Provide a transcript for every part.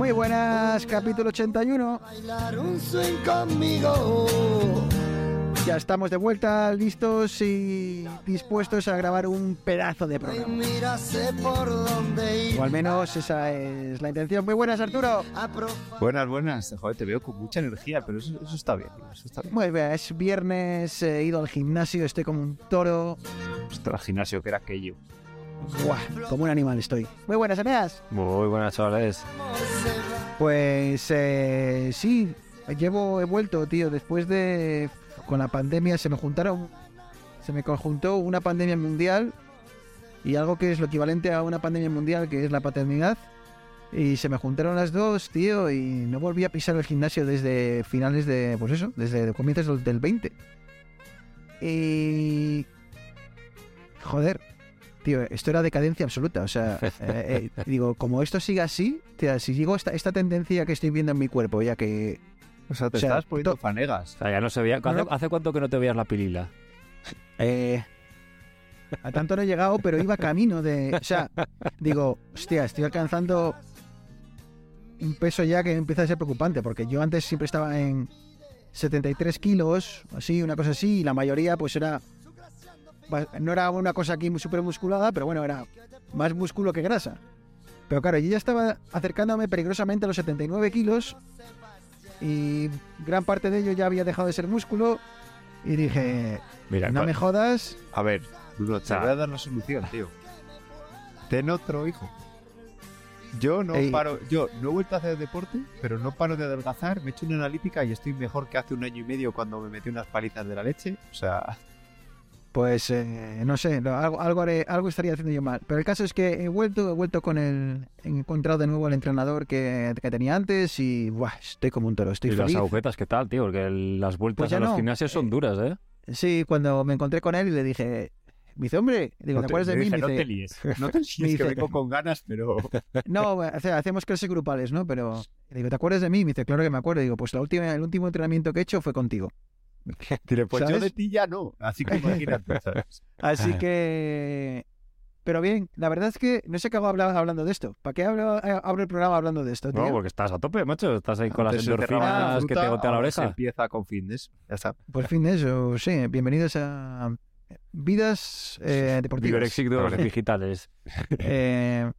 Muy buenas, capítulo 81. Bailar un swing conmigo. Ya estamos de vuelta, listos y dispuestos a grabar un pedazo de programa. O al menos esa es la intención. Muy buenas, Arturo. Buenas, buenas. Joder, te veo con mucha energía, pero eso, eso está bien. Eso está bien. Muy bien, es viernes, he ido al gimnasio, estoy como un toro. Ostras, el gimnasio, que era aquello. Buah, como un animal estoy. Muy buenas, Eneas. Muy buenas, chavales. Pues eh, sí, llevo, he vuelto, tío, después de... Con la pandemia se me juntaron... Se me conjuntó una pandemia mundial y algo que es lo equivalente a una pandemia mundial, que es la paternidad. Y se me juntaron las dos, tío, y no volví a pisar el gimnasio desde finales de... Pues eso, desde comienzos del 20. Y... Joder, tío, esto era decadencia absoluta. O sea, eh, eh, digo, como esto siga así, tío, si sigo esta, esta tendencia que estoy viendo en mi cuerpo, ya que O sea, te O sea, estás poniendo fanegas. O sea, ya no se veía. ¿Hace, No, no. hace cuánto que no te veías la pilila? Eh, a tanto no he llegado, pero iba camino de. O sea, digo, hostia, estoy alcanzando un peso ya que empieza a ser preocupante, porque yo antes siempre estaba en 73 kilos, así, una cosa así, y la mayoría, pues era. No era una cosa aquí súper musculada, pero bueno, era más músculo que grasa. Pero claro, yo ya estaba acercándome peligrosamente a los 79 kilos y gran parte de ello ya había dejado de ser músculo. Y dije, Mira, no me jodas, A ver, Bruno, te voy a dar la solución, tío. Ten otro hijo. Yo no Ey. paro, yo no he vuelto a hacer deporte, pero no paro de adelgazar, me he hecho una analítica y estoy mejor que hace un año y medio cuando me metí unas palizas de la leche. O sea, Pues eh, no sé, algo, algo, haré- algo estaría haciendo yo mal. Pero el caso es que he vuelto, he vuelto con el. He encontrado de nuevo el entrenador que, que tenía antes y buah, estoy como un toro, estoy ¿Y las agujetas qué tal, tío? Porque el- las vueltas Pues a los no. gimnasios son Eh, duras, ¿eh? Sí, cuando me encontré con él y le dije, me dice, hombre, digo, no ¿te te- acuerdas de mí? dije, Me no te dice, líes. No te líes, que dice- vengo con ganas, pero... no, o sea, hacemos clases grupales, ¿no? Pero le digo, ¿te acuerdas de mí? Me dice, claro que me acuerdo. Digo, pues la última, el último entrenamiento que he hecho fue contigo. Pues ¿Sabes? yo de ti ya no. Así que imagínate, ¿sabes? Así que. Pero bien, la verdad es que no sé qué hago habla- hablando de esto. ¿Para qué abro, eh, abro el programa hablando de esto, tío? No, porque estás a tope, macho. Estás ahí con las cerraba endorfinas que te gotea la se oreja. empieza con fitness. Ya está. Por fin de eso, sí. Bienvenidos a Vidas eh, Deportivas. Vigorexic de los Vale. digitales. Eh,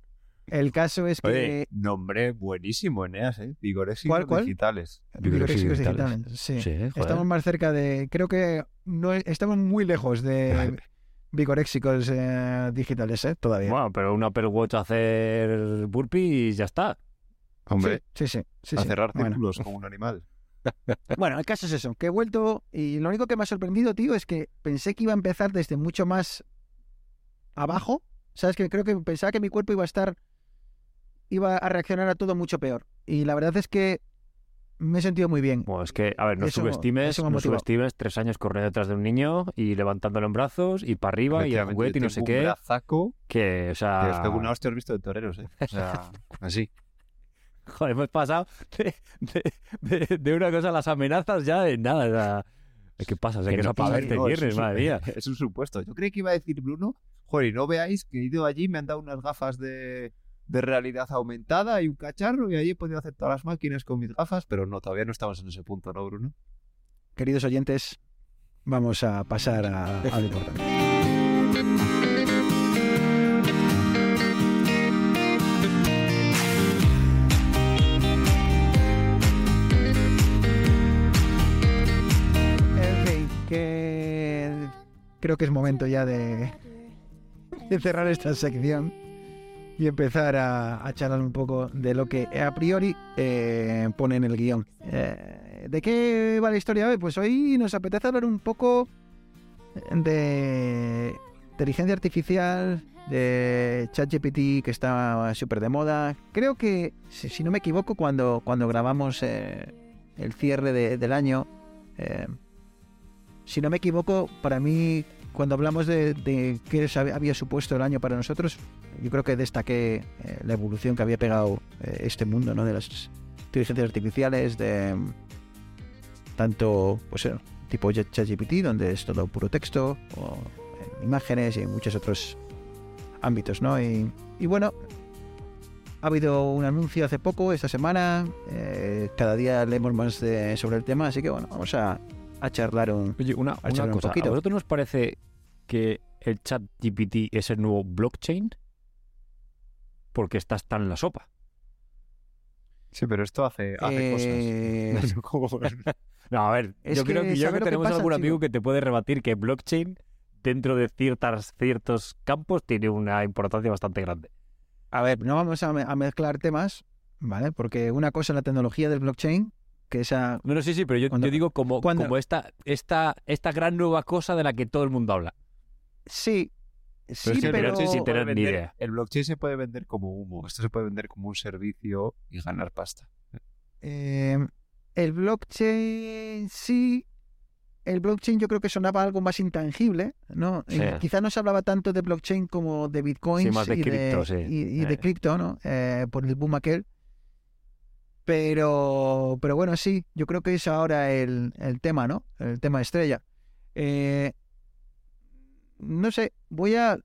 el caso es que... Oye, nombre buenísimo, Eneas, ¿eh? Vigorexicos ¿Cuál, cuál? digitales. Vigorexicos digitales. digitales, sí. Sí, joder. Estamos más cerca de... Creo que no estamos muy lejos de Vigorexicos eh, digitales, ¿eh? Todavía. Bueno, pero un Apple Watch hacer burpees y ya está. Hombre, Sí, sí, sí. sí, a sí. cerrar Bueno. círculos como un animal. Bueno, el caso es eso, que he vuelto y lo único que me ha sorprendido, tío, es que pensé que iba a empezar desde mucho más abajo. ¿Sabes? Que creo que pensaba que mi cuerpo iba a estar, iba a reaccionar a todo mucho peor. Y la verdad es que me he sentido muy bien. Bueno, es que, a ver, no Eso- subestimes, eso no subestimes tres años corriendo detrás de un niño y levantándolo en brazos y para arriba y juguete y no sé qué. Brazaco Que, o que sea, os pego una hostia, os visto de toreros, ¿eh? O sea, así. Joder, hemos pasado de, de- de- de una cosa a las amenazas ya de nada. o sea, ¿Qué pasa? O sea, Que que no para verte No, es viernes, un- madre mía. Es un supuesto. Yo creí que iba a decir Bruno, joder, y no veáis que he ido allí, me han dado unas gafas de, de realidad aumentada y un cacharro y allí he podido hacer todas las máquinas con mis gafas, pero no, todavía no estamos en ese punto, ¿no, Bruno? Queridos oyentes, vamos a pasar a, a lo importante. En fin, que creo que es momento ya de, de cerrar esta sección y empezar a, charlar un poco de lo que a priori eh, pone en el guion. Eh, ¿De qué va la historia hoy? Pues hoy nos apetece hablar un poco de inteligencia artificial, de ChatGPT que está súper de moda. Creo que, si, no me equivoco, cuando, cuando grabamos eh, el cierre de- del año, si no me equivoco, para mí, cuando hablamos de, de qué había- supuesto el año para nosotros, yo creo que destaqué eh, la evolución que había pegado eh, este mundo, ¿no? De las inteligencias artificiales, de mm, tanto, pues, eh, tipo Ch- ChatGPT, donde es todo puro texto, o imágenes y muchos otros ámbitos, ¿no? Y, y bueno, ha habido un anuncio hace poco, esta semana, eh, cada día leemos más de- sobre el tema, así que bueno, vamos a, a charlar un... Oye, una, A una un cosa. ¿A poquito. vosotros nos parece que el chat GPT es el nuevo blockchain? Porque está hasta en la sopa. Sí, pero esto hace, hace Eh, cosas. No a ver, Es yo creo que, yo ¿sabes creo lo que que tenemos pasa, algún chico? amigo que te puede rebatir que blockchain dentro de ciertas, ciertos campos tiene una importancia bastante grande. A ver, no vamos a, me- a mezclar temas, ¿vale? Porque una cosa es la tecnología del blockchain, que esa... No, no, sí, sí, pero yo, Cuando- yo digo como, cuando- como esta, esta, esta gran nueva cosa de la que todo el mundo habla. Sí, pero... pero sí, Se puede tener ni idea. El blockchain se puede vender como humo. Esto se puede vender como un servicio y ganar pasta. Eh, el blockchain, sí. El blockchain yo creo que sonaba algo más intangible, ¿no? Sí. Y quizá no se hablaba tanto de blockchain como de bitcoins Sí, más de y, cripto, sí. y, y de Eh. cripto, ¿no? Eh, por el boom aquel. Pero, pero bueno, sí, yo creo que es ahora el, el tema, ¿no? El tema estrella. Eh, no sé, voy a...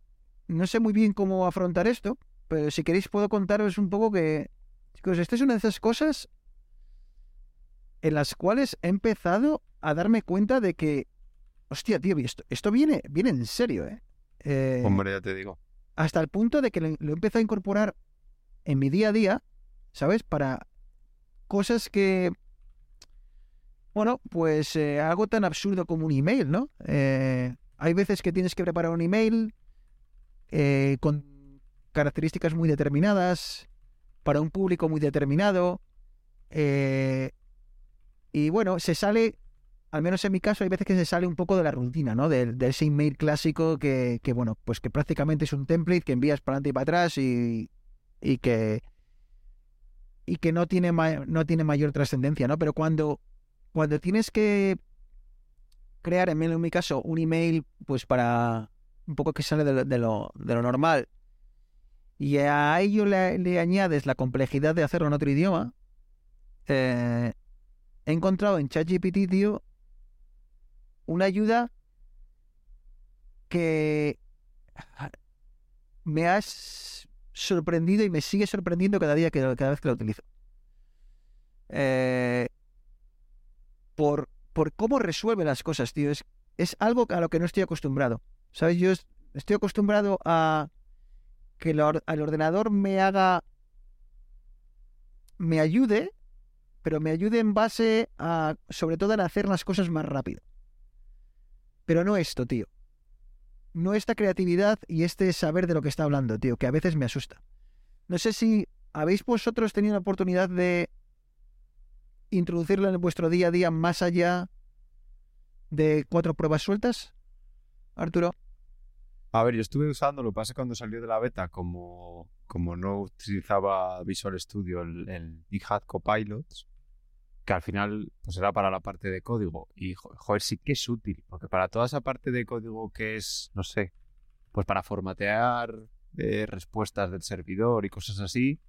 No sé muy bien cómo afrontar esto, pero si queréis puedo contaros un poco que... Chicos, esta es una de esas cosas en las cuales he empezado a darme cuenta de que, hostia, tío, esto, esto viene, viene en serio, ¿eh? Eh, Hombre, ya te digo. hasta el punto de que lo, lo he empezado a incorporar en mi día a día, ¿sabes? Para cosas que, bueno, pues eh, algo tan absurdo como un email, ¿no? Eh, hay veces que tienes que preparar un email eh, con características muy determinadas, para un público muy determinado, eh, y bueno, se sale, al menos en mi caso, hay veces que se sale un poco de la rutina, ¿no? De, de ese email clásico que, que, bueno, pues que prácticamente es un template que envías para adelante y para atrás y, y que y que no tiene no tiene mayor trascendencia, ¿no? Pero cuando cuando tienes que crear, en mi- caso, un email, pues para un poco que sale de lo, normal y a ello le, añades la complejidad de hacerlo en otro idioma, eh, he encontrado en ChatGPT, tío, una ayuda que me has sorprendido y me sigue sorprendiendo cada día que cada vez que lo utilizo. Eh, por, por cómo resuelve las cosas, tío. Es, es algo a lo que no estoy acostumbrado. ¿Sabes? Yo es- estoy acostumbrado a que el al ordenador me haga. me ayude, pero me ayude en base a. sobre todo en hacer las cosas más rápido. Pero no esto, tío. No esta creatividad y este saber de lo que está hablando, tío, que a veces me asusta. No sé si habéis vosotros tenido la oportunidad de introducirlo en vuestro día a día más allá de cuatro pruebas sueltas, Arturo. A ver, yo estuve usando, lo que pasa cuando salió de la beta, como, como no utilizaba Visual Studio, el, el GitHub que al final pues era para la parte de código. Y jo- joder, sí que es útil, porque para toda esa parte de código que es, no sé, pues para formatear eh, respuestas del servidor y cosas así,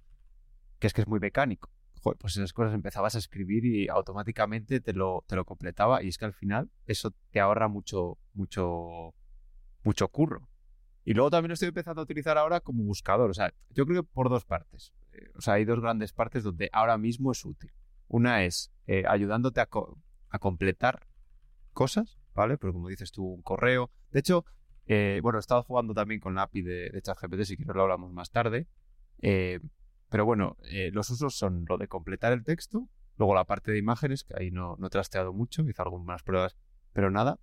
que es que es muy mecánico. Joder, pues esas cosas empezabas a escribir y automáticamente te lo, te lo completaba. Y es que al final eso te ahorra mucho, mucho, mucho curro. Y luego también lo estoy empezando a utilizar ahora como buscador. O sea, yo creo que por dos partes. O sea, hay dos grandes partes donde ahora mismo es útil. Una es eh, ayudándote a, co- a completar cosas, ¿vale? Pero como dices tú, un correo. De hecho, eh, bueno, he estado jugando también con la API de, ChatGPT, si quieres lo hablamos más tarde. Eh, pero bueno, los usos son lo de completar el texto, luego la parte de imágenes, que ahí no, no he trasteado mucho, hice algunas pruebas, pero nada.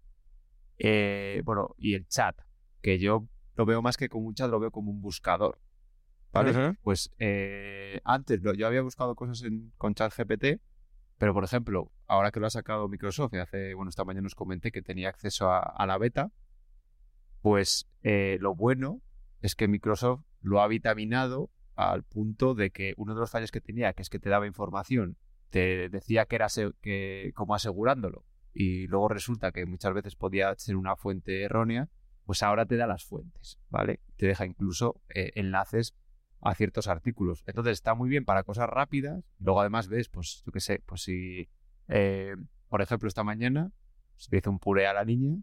Bueno, y el chat, que yo lo veo más que como un chat, lo veo como un buscador. ¿Vale? Pues eh, antes lo- yo había buscado cosas en, con ChatGPT, pero por ejemplo, ahora que lo ha sacado Microsoft, y hace, bueno, esta mañana os comenté que tenía acceso a, a la beta, pues eh, lo bueno es que Microsoft lo ha vitaminado al punto de que uno de los fallos que tenía, que es que te daba información, te decía que era que, como asegurándolo, y luego resulta que muchas veces podía ser una fuente errónea, pues ahora te da las fuentes, ¿vale? Te deja incluso eh, enlaces a ciertos artículos. Entonces está muy bien para cosas rápidas. Luego además ves, pues yo qué sé, pues si, eh, por ejemplo, esta mañana se hizo un puré a la niña,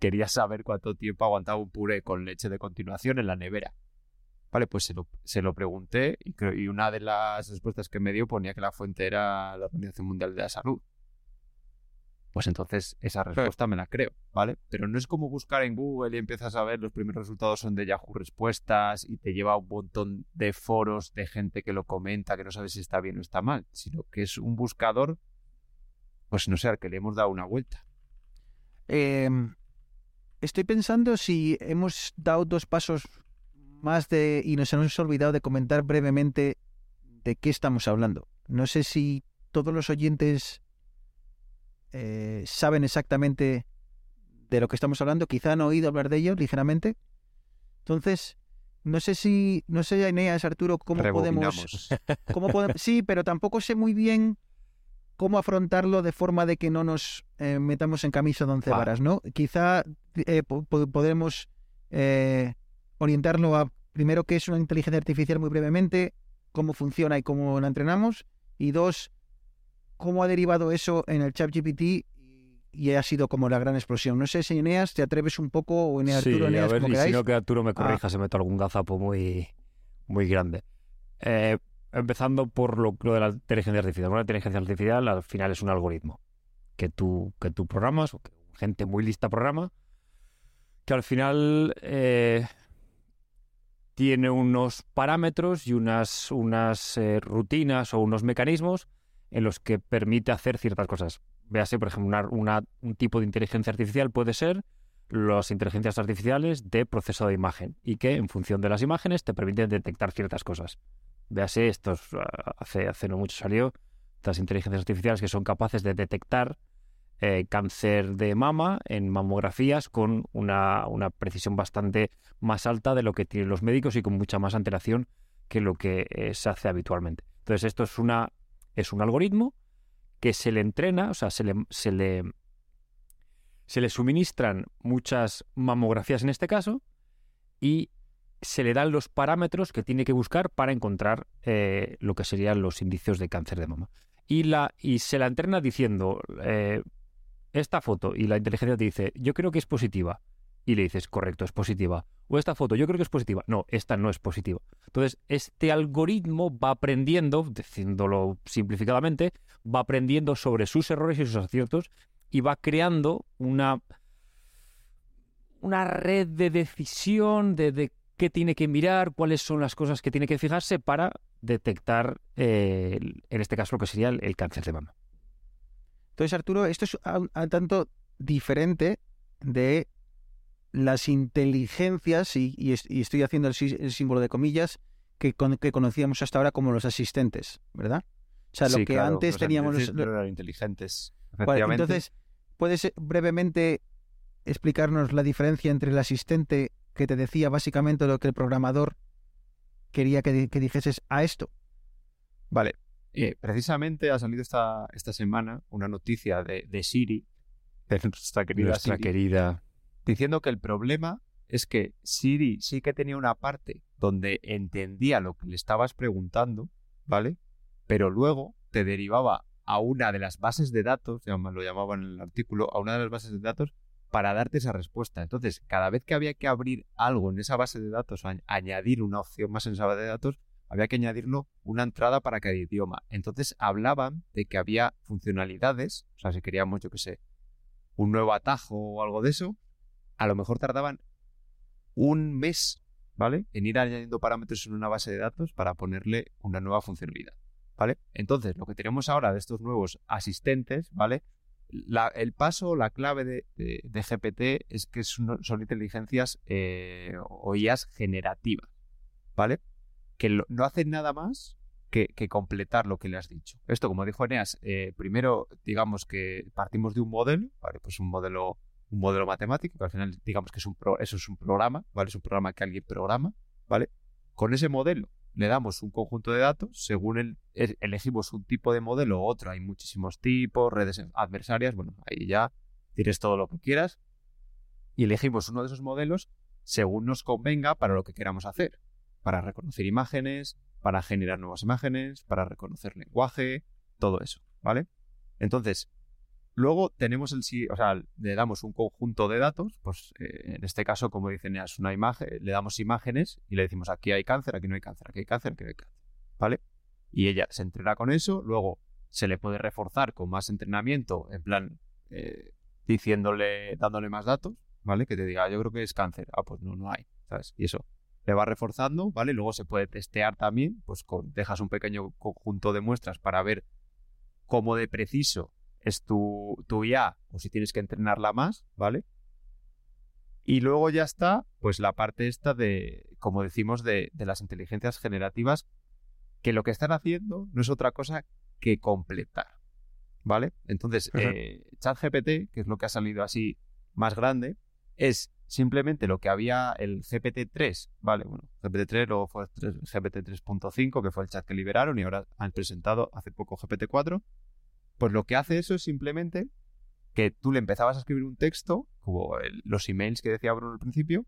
quería saber cuánto tiempo aguantaba un puré con leche de continuación en la nevera. Vale, pues se lo, se lo pregunté y, creo- y una de las respuestas que me dio ponía que la fuente era la Organización Mundial de la Salud. Pues entonces esa respuesta me la creo, ¿vale? Pero no es como buscar en Google y empiezas a ver los primeros resultados son de Yahoo Respuestas y te lleva a un montón de foros de gente que lo comenta, que no sabe si está bien o está mal, sino que es un buscador, pues no sé, al que le hemos dado una vuelta. Eh, estoy pensando si hemos dado dos pasos más de y nos hemos olvidado de comentar brevemente de qué estamos hablando. No sé si todos los oyentes eh, saben exactamente de lo que estamos hablando. Quizá han oído hablar de ello ligeramente. Entonces, no sé si, no sé, Eneas, Arturo, cómo podemos. ¿Cómo podemos- Sí, pero tampoco sé muy bien cómo afrontarlo de forma de que no nos eh, metamos en camisa de once varas, ¿no? Quizá eh, po- po- podremos eh, orientarlo a, primero, qué es una inteligencia artificial muy brevemente, cómo funciona y cómo la entrenamos, y dos, cómo ha derivado eso en el chat GPT y ha sido como la gran explosión. No sé si Eneas, te atreves un poco, o Eneas, Sí, Arturo, a Eneas, ver, como y si no que Arturo me Ah. corrija, se meto algún gazapo muy, muy grande. Eh, empezando por lo, lo de la inteligencia artificial. Una inteligencia artificial al final es un algoritmo que tú, que tú programas, o que gente muy lista programa, que al final eh, tiene unos parámetros y unas, unas eh, rutinas o unos mecanismos en los que permite hacer ciertas cosas. Véase, por ejemplo, un tipo de inteligencia artificial puede ser las inteligencias artificiales de proceso de imagen y que en función de las imágenes te permiten detectar ciertas cosas. Véase, estos ah, hace, hace no mucho salió estas inteligencias artificiales que son capaces de detectar eh, cáncer de mama en mamografías con una, una precisión bastante más alta de lo que tienen los médicos y con mucha más antelación que lo que eh, se hace habitualmente. Entonces, esto es una es un algoritmo que se le entrena, o sea, se le, se le, se le suministran muchas mamografías en este caso y se le dan los parámetros que tiene que buscar para encontrar eh, lo que serían los indicios de cáncer de mama. Y, la, y se la entrena diciendo eh, esta foto y la inteligencia te dice, yo creo que es positiva. Y le dices, correcto, es positiva. O esta foto, yo creo que es positiva. No, esta no es positiva. Entonces, este algoritmo va aprendiendo, diciéndolo simplificadamente, va aprendiendo sobre sus errores y sus aciertos y va creando una, una red de decisión de, qué tiene que mirar, cuáles son las cosas que tiene que fijarse para detectar, eh, en este caso, lo que sería el, cáncer de mama. Entonces, Arturo, esto es tanto diferente de las inteligencias, y, y es- y estoy haciendo el, sí- el símbolo de comillas, que, con- que conocíamos hasta ahora como los asistentes, ¿verdad? O sea, lo Sí, que claro, antes los teníamos... los- eran inteligentes. Entonces, ¿puedes eh, brevemente explicarnos la diferencia entre el asistente que te decía básicamente lo que el programador quería que, que dijeses a esto? Vale. Eh, precisamente ha salido esta, esta semana una noticia de, de Siri, de nuestra querida Nuestra Siri, querida. Diciendo que el problema es que Siri sí que tenía una parte donde entendía lo que le estabas preguntando, ¿vale? Pero luego te derivaba a una de las bases de datos, lo llamaban en el artículo, a una de las bases de datos para darte esa respuesta. Entonces, cada vez que había que abrir algo en esa base de datos o añ- añadir una opción más en esa base de datos, había que añadirlo una entrada para cada idioma. Entonces hablaban de que había funcionalidades, o sea, si queríamos, yo qué sé, un nuevo atajo o algo de eso, a lo mejor tardaban un mes, ¿vale? En ir añadiendo parámetros en una base de datos para ponerle una nueva funcionalidad, ¿vale? Entonces, lo que tenemos ahora de estos nuevos asistentes, ¿vale? El paso, la clave de, GPT es que son, inteligencias eh, o IAs generativas, ¿vale? Que no hacen nada más que, que completar lo que le has dicho. Esto, como dijo Eneas, eh, primero, digamos que partimos de un modelo, ¿vale? Pues un modelo un modelo matemático, que al final digamos que es un pro- eso es un programa, ¿vale? Es un programa que alguien programa, ¿vale? Con ese modelo le damos un conjunto de datos, según el, elegimos un tipo de modelo u otro, hay muchísimos tipos, redes adversarias, bueno, ahí ya tienes todo lo que quieras, y elegimos uno de esos modelos según nos convenga para lo que queramos hacer, para reconocer imágenes, para generar nuevas imágenes, para reconocer lenguaje, todo eso, ¿vale? Entonces, luego tenemos el, o sea, le damos un conjunto de datos, pues eh, en este caso, como dicen, es una imagen, le damos imágenes y le decimos aquí hay cáncer, aquí no hay cáncer, aquí hay cáncer, aquí hay cáncer, ¿vale? Y ella se entrena con eso, luego se le puede reforzar con más entrenamiento, en plan, eh, diciéndole, dándole más datos, ¿vale? Que te diga, "Ah, yo creo que es cáncer, ah, pues no, no hay, ¿sabes? Y eso le va reforzando, ¿vale? Luego se puede testear también, pues con, dejas un pequeño conjunto de muestras para ver cómo de preciso es tu, tu IA o si tienes que entrenarla más, ¿vale? Y luego ya está, pues la parte esta de, como decimos, de, de las inteligencias generativas, que lo que están haciendo no es otra cosa que completar, ¿vale? Entonces, Ujú. eh, ChatGPT, que es lo que ha salido así más grande, es simplemente lo que había el GPT-3, ¿vale? Bueno, GPT-3, luego fue el GPT 3.5, que fue el chat que liberaron, y ahora han presentado hace poco GPT-4. Pues lo que hace eso es simplemente que tú le empezabas a escribir un texto, como el- los emails que decía Bruno al principio,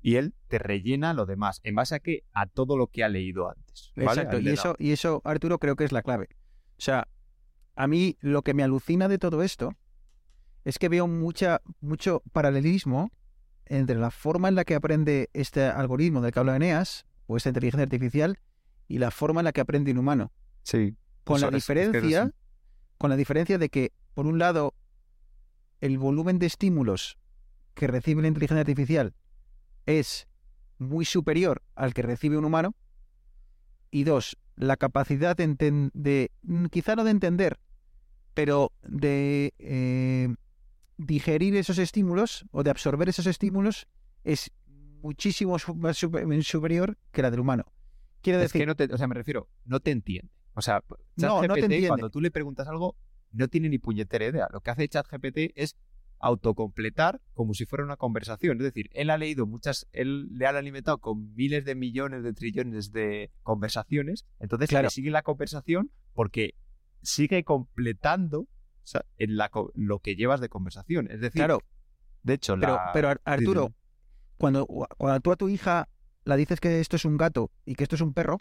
y él te rellena lo demás. ¿En base a qué? A todo lo que ha leído antes. ¿vale? Exacto, y eso, y eso, Arturo, creo que es la clave. O sea, a mí lo que me alucina de todo esto es que veo mucha, mucho paralelismo entre la forma en la que aprende este algoritmo del que habla Eneas, o esta inteligencia artificial, y la forma en la que aprende un humano. Sí. Con la es que diferencia. Con la diferencia de que, por un lado, el volumen de estímulos que recibe la inteligencia artificial es muy superior al que recibe un humano. Y dos, la capacidad de, mm, quizá no de entender, pero de eh, digerir esos estímulos o de absorber esos estímulos es muchísimo más super- superior que la del humano. Quiere Es decir, que no te, o sea, me refiero, no te entiende. O sea, No, no ChatGPT, entiende. cuando tú le preguntas algo, no tiene ni puñetera idea. Lo que hace ChatGPT es autocompletar como si fuera una conversación. Es decir, él ha leído muchas, él le ha alimentado con miles de millones de trillones de conversaciones, entonces Claro. le sigue la conversación porque sigue completando o sea, en la, lo que llevas de conversación. Es decir, claro, de hecho, pero, la... pero Ar- Arturo, cuando, cuando tú a tu hija la dices que esto es un gato y que esto es un perro,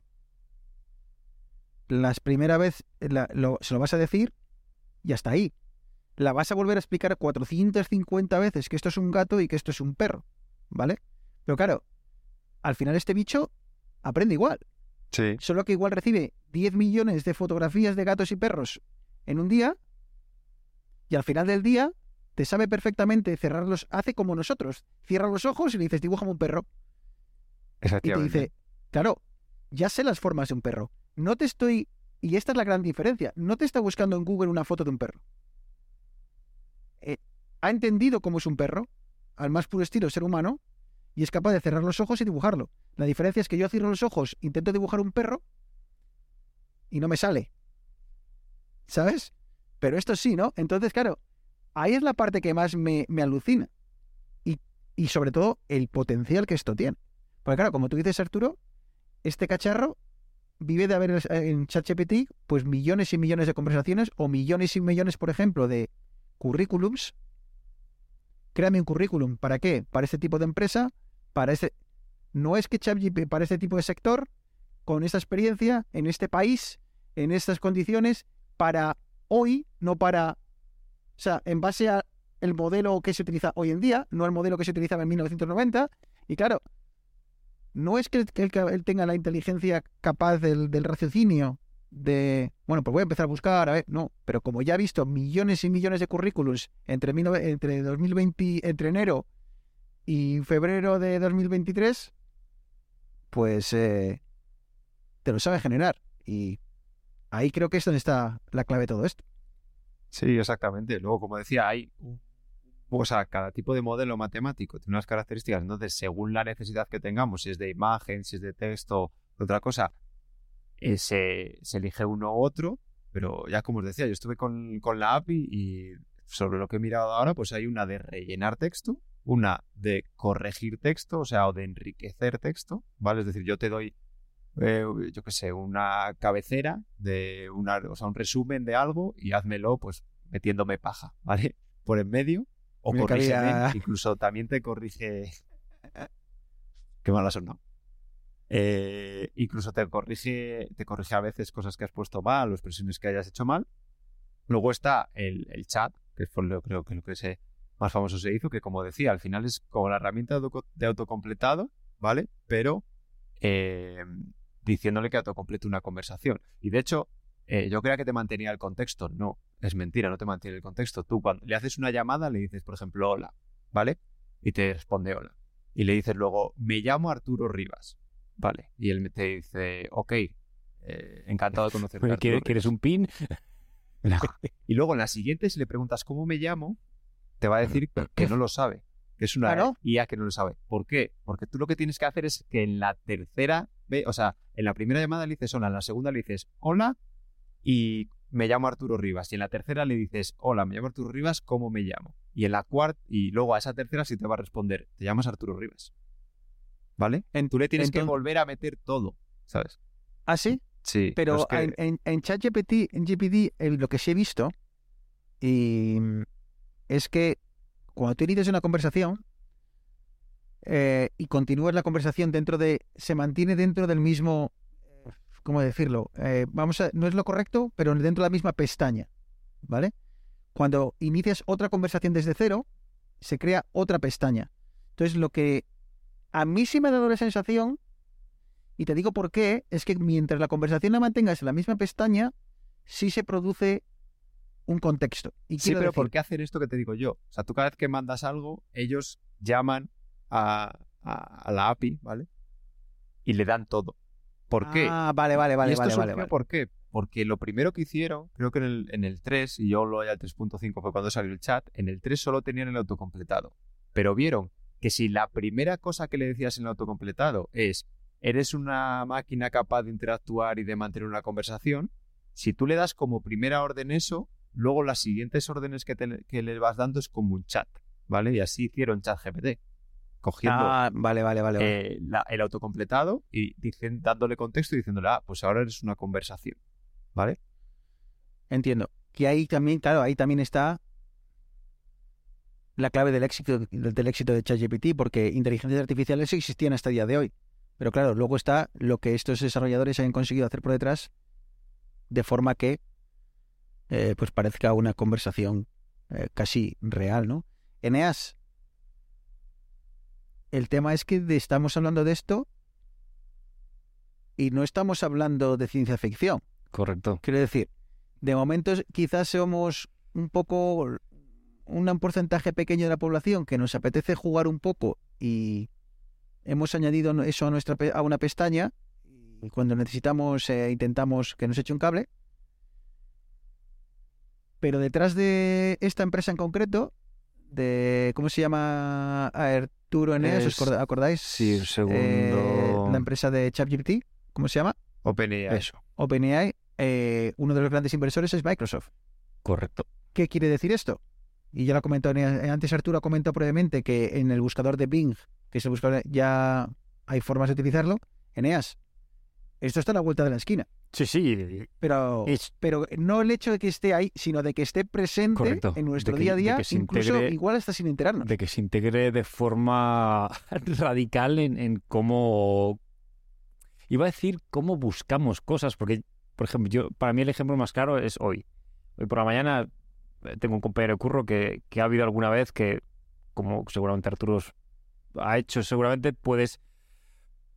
las primera vez la- lo- se lo vas a decir y hasta ahí. La vas a volver a explicar 450 veces que esto es un gato y que esto es un perro, ¿vale? Pero claro, al final este bicho aprende igual, Sí. solo que igual recibe 10 millones de fotografías de gatos y perros en un día y al final del día te sabe perfectamente cerrarlos, hace como nosotros, cierra los ojos y le dices dibújame un perro y te dice, claro, ya sé las formas de un perro. No te estoy, y esta es la gran diferencia, no te está buscando en Google una foto de un perro. Eh, ha entendido cómo es un perro, al más puro estilo ser humano, y es capaz de cerrar los ojos y dibujarlo. La diferencia es que yo cierro los ojos, intento dibujar un perro y no me sale. ¿Sabes? Pero esto sí, ¿no? Entonces, claro, ahí es la parte que más me, me alucina. Y, y sobre todo el potencial que esto tiene. Porque claro, como tú dices, Arturo, este cacharro vive de haber eh, en ChatGPT pues millones y millones de conversaciones o millones y millones, por ejemplo, de currículums. Créame un currículum. ¿Para qué? Para este tipo de empresa, para este... No es que ChatGPT, para este tipo de sector, con esta experiencia, en este país, en estas condiciones, para hoy, no para... O sea, en base a el modelo que se utiliza hoy en día, no el modelo que se utilizaba en 1990. Y claro, no es que, él- tenga la inteligencia capaz del, raciocinio, de, bueno, pues voy a empezar a buscar, a ver, no, pero como ya he visto millones y millones de currículums entre, 19 entre 2020, entre enero y febrero de 2023, pues eh, te lo sabe generar. Y ahí creo que es donde está la clave de todo esto. Sí, exactamente. Luego, como decía, hay o sea, cada tipo de modelo matemático tiene unas características, entonces, según la necesidad que tengamos, si es de imagen, si es de texto, otra cosa, eh, se, se elige uno u otro, pero ya como os decía, yo estuve con, con la API y sobre lo que he mirado ahora, pues hay una de rellenar texto, una de corregir texto, o sea, o de enriquecer texto, ¿vale? Es decir, yo te doy eh, yo qué sé, una cabecera de una, o sea, un resumen de algo y házmelo pues metiéndome paja, ¿vale? Por en medio o Mira que corrígeme, había- incluso también te corrige qué mal ha sonado. Eh, incluso te corrige, te corrige a veces cosas que has puesto mal o expresiones que hayas hecho mal. Luego está el, el chat, que fue lo, creo que lo que se, más famoso se hizo, que como decía, al final es como la herramienta de autocompletado, ¿vale? Pero eh, diciéndole que autocomplete una conversación. Y de hecho, eh, yo creía que te mantenía el contexto. No, es mentira, no te mantiene el contexto. Tú cuando le haces una llamada le dices, por ejemplo, hola, ¿vale? Y te responde hola. Y le dices luego, me llamo Arturo Rivas, ¿vale? Y él te dice, ok, eh, encantado de conocerte. Arturo ¿Quieres, quieres Rivas". un pin? Y luego en la siguiente, si le preguntas cómo me llamo, te va a decir que no lo sabe. Que es una ¿no? IA que no lo sabe. ¿Por qué? Porque tú lo que tienes que hacer es que en la tercera, o sea, en la primera llamada le dices hola, en la segunda le dices hola y me llamo Arturo Rivas. Y en la tercera le dices hola, me llamo Arturo Rivas, ¿cómo me llamo? Y en la cuarta, y luego a esa tercera sí te va a responder, te llamas Arturo Rivas. ¿Vale? En- Tú le tienes que volver a meter todo, ¿sabes? ¿Ah, sí? Sí. Pero es que- en, en, en ChatGPT, en GPD, eh, lo que sí he visto y, mm, es que cuando tú inicias una conversación eh, y continúas la conversación dentro de... se mantiene dentro del mismo... ¿Cómo decirlo? Eh, vamos a... No es lo correcto, pero dentro de la misma pestaña. ¿Vale? Cuando inicias otra conversación desde cero, se crea otra pestaña. Entonces, lo que a mí sí me ha dado la sensación y te digo por qué, es que mientras la conversación la mantengas en la misma pestaña, sí se produce un contexto. Y Sí, pero decir, ¿por qué hacen esto que te digo yo? O sea, tú cada vez que mandas algo, ellos llaman a, a- a la API, ¿vale? Y le dan todo. ¿Por qué? Ah, vale, vale, vale, ¿Y esto vale, vale, surgió vale. ¿Por qué? Porque lo primero que hicieron, creo que en el, en el 3, y yo lo ya el 3.5 fue cuando salió el chat, en el 3 solo tenían el autocompletado. Pero vieron que si la primera cosa que le decías en el autocompletado es eres una máquina capaz de interactuar y de mantener una conversación, si tú le das como primera orden eso, luego las siguientes órdenes que, te- que le vas dando es como un chat, ¿vale? Y así hicieron chat GPT, cogiendo Ah, vale, vale, vale. vale. eh, la- el autocompletado y dicen, dándole contexto y diciéndole, ah, pues ahora eres una conversación, ¿vale? Entiendo. Que ahí también, claro, ahí también está la clave del éxito, del, éxito de ChatGPT, porque inteligencias artificiales existían hasta el día de hoy. Pero claro, luego está lo que estos desarrolladores han conseguido hacer por detrás, de forma que eh, pues parezca una conversación eh, casi real, ¿no? Eneas, el tema es que estamos hablando de esto y no estamos hablando de ciencia ficción. Correcto. Quiero decir, de momento quizás somos un poco un porcentaje pequeño de la población que nos apetece jugar un poco y hemos añadido eso a nuestra a una pestaña y cuando necesitamos eh, intentamos que nos eche un cable. Pero detrás de esta empresa en concreto, de ¿cómo se llama? Arturo ¿os acordáis? Sí, un segundo. Eh, la empresa de ChatGPT, ¿cómo se llama? OpenAI. Eso. OpenAI, eh, uno de los grandes inversores es Microsoft. Correcto. ¿Qué quiere decir esto? Y ya lo comentó eh, antes Arturo comentó previamente que en el buscador de Bing, que es el buscador, ya hay formas de utilizarlo. Eneas, esto está a la vuelta de la esquina. Sí, sí. Pero, Es- pero no el hecho de que esté ahí, sino de que esté presente Correcto. en nuestro que- día a día, incluso integre- igual hasta sin enterarnos. de que se integre de forma radical en, en cómo iba a decir cómo buscamos cosas porque por ejemplo yo para mí el ejemplo más claro es hoy hoy por la mañana eh, tengo un compañero de curro que, que ha habido alguna vez que como seguramente Arturo ha hecho seguramente puedes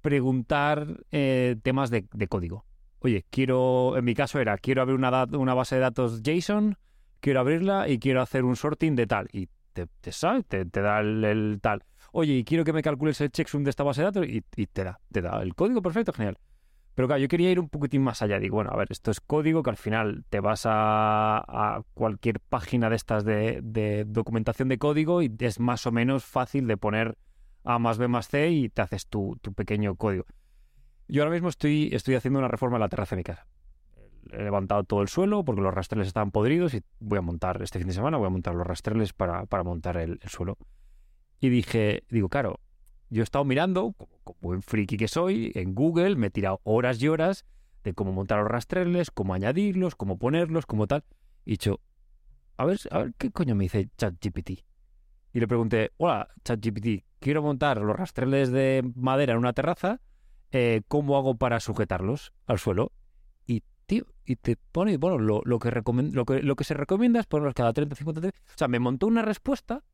preguntar eh, temas de, código oye quiero en mi caso era quiero abrir una, base de datos JSON quiero abrirla y quiero hacer un sorting de tal y te, te te, da el, tal. Oye, y quiero que me calcules el checksum de esta base de datos y, te da, te da el código perfecto, genial. Pero claro, yo quería ir un poquitín más allá. Digo, bueno, a ver, esto es código que al final te vas a, cualquier página de estas de documentación de código y es más o menos fácil de poner A más B más C y te haces tu, tu pequeño código. Yo ahora mismo estoy, estoy haciendo una reforma en la terraza de mi casa. He levantado todo el suelo porque los rastreles estaban podridos y voy a montar este fin de semana, voy a montar los rastreles para, para montar el, el suelo. Y dije, digo, claro, yo he estado mirando, como, como buen friki que soy, en Google me he tirado horas y horas de cómo montar los rastreles, cómo añadirlos, cómo ponerlos, cómo tal. Y he dicho, a ver, a ver qué coño me dice ChatGPT. Y le pregunté, hola, ChatGPT, quiero montar los rastreles de madera en una terraza, eh, ¿cómo hago para sujetarlos al suelo? Y, tío, y te pone, bueno, lo, lo que, lo, que, lo que se recomienda es ponerlos cada 30, 50, 30. O sea, me montó una respuesta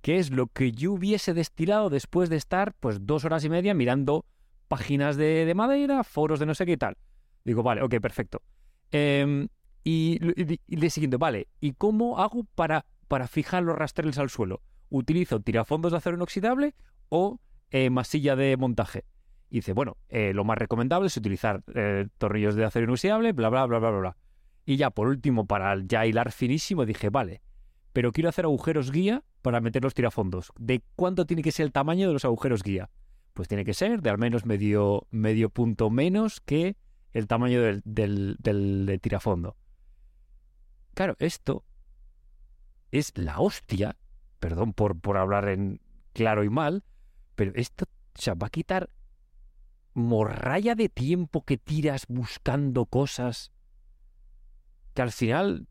que es lo que yo hubiese destilado después de estar, pues, dos horas y media mirando páginas de, de madera, foros de no sé qué y tal. Digo, vale, ok, perfecto. Em, y, y, y le siguiente, vale, ¿y cómo hago para, para fijar los rastreles al suelo? ¿Utilizo tirafondos de acero inoxidable o eh, masilla de montaje? Y dice, bueno, eh, lo más recomendable es utilizar eh, tornillos de acero inoxidable, bla, bla, bla, bla, bla, bla. Y ya por último, para ya hilar finísimo, dije, vale, pero quiero hacer agujeros guía para meter los tirafondos. ¿De cuánto tiene que ser el tamaño de los agujeros guía? Pues tiene que ser de al menos medio, medio punto menos que el tamaño del, del, del- del tirafondo. Claro, esto es la hostia, perdón por, por hablar en claro y mal, pero esto o sea, va a quitar morralla de tiempo que tiras buscando cosas que al final,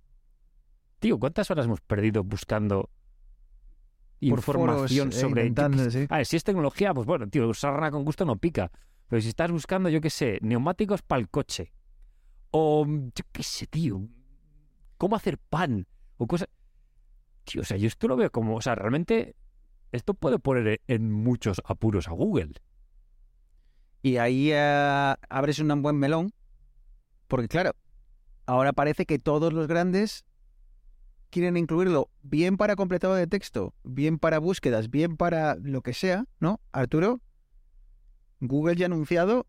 tío, ¿cuántas horas hemos perdido buscando Por información foros, eh, sobre... sé? sí. A ver, si es tecnología, pues bueno, tío, sarna con gusto no pica. Pero si estás buscando, yo qué sé, neumáticos para el coche. O, yo qué sé, tío, cómo hacer pan. O cosas... Tío, o sea, yo esto lo veo como... O sea, realmente esto puede poner en muchos apuros a Google. Y ahí eh, abres un buen melón, porque claro, ahora parece que todos los grandes quieren incluirlo bien para completado de texto, bien para búsquedas, bien para lo que sea, ¿no? Arturo, Google ya ha anunciado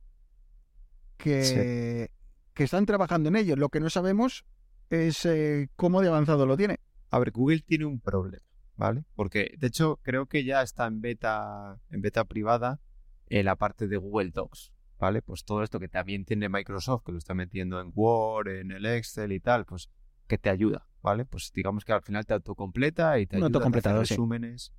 que, que están trabajando en ello. Lo que no sabemos es eh, cómo de avanzado lo tiene. A ver, Google tiene un problema, ¿vale? Porque, de hecho, creo que ya está en beta, en beta privada en la parte de Google Docs, ¿vale? Pues todo esto que también tiene Microsoft, que lo está metiendo en Word, en el Excel y tal, pues que te ayuda, ¿vale? Pues digamos que al final te autocompleta y te Un ayuda, te hace sí. resúmenes,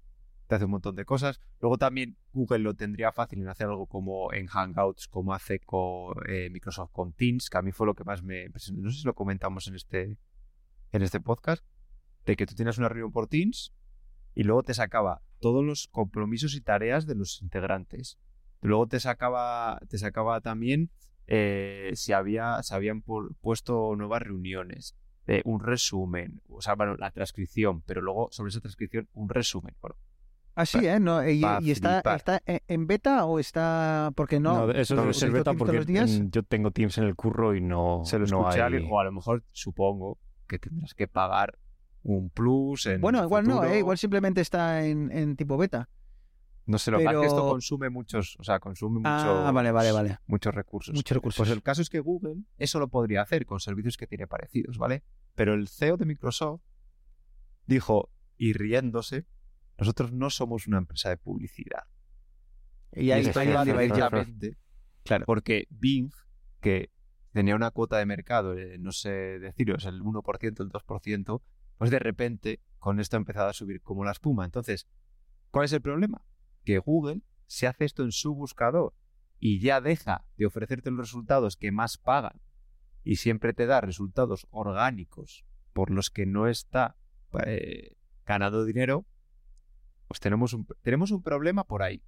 te hace un montón de cosas. Luego también Google lo tendría fácil en hacer algo como en Hangouts, como hace con eh, Microsoft con Teams, que a mí fue lo que más me. No sé si lo comentamos en este, en este podcast, de que tú tienes una reunión por Teams y luego te sacaba todos los compromisos y tareas de los integrantes. Luego te sacaba, te sacaba también eh, si había, se habían pu- puesto nuevas reuniones, eh, un resumen, o sea, bueno, la transcripción, pero luego sobre esa transcripción un resumen. Bueno, Así, ¿eh? No, y, está, está en- en beta o está...? Porque no... eso no, debe ser ¿utilizo beta Teams porque todos los días? yo tengo Teams en el curro y no, se lo no escuché a hay... alguien, o a lo mejor supongo que tendrás que pagar un plus en Bueno, igual no. ¿eh? Igual simplemente está en, en tipo beta. No sé, lo que pasa es que esto consume muchos, o sea, consume muchos, Ah, vale, vale, vale. muchos recursos. Muchos recursos. Pues el caso es que Google eso lo podría hacer con servicios que tiene parecidos, ¿vale? Pero el CEO de Microsoft dijo, y riéndose, nosotros no somos una empresa de publicidad. Y ahí, yo. directamente Claro. porque Bing, que tenía una cuota de mercado, eh, no sé deciros, el 1%, el 2%, pues de repente con esto ha empezado a subir como la espuma. Entonces, ¿cuál es el problema? Que Google se hace esto en su buscador y ya deja de ofrecerte los resultados que más pagan y siempre te da resultados orgánicos por los que no está eh, ganando dinero, pues tenemos un, tenemos un problema por ahí.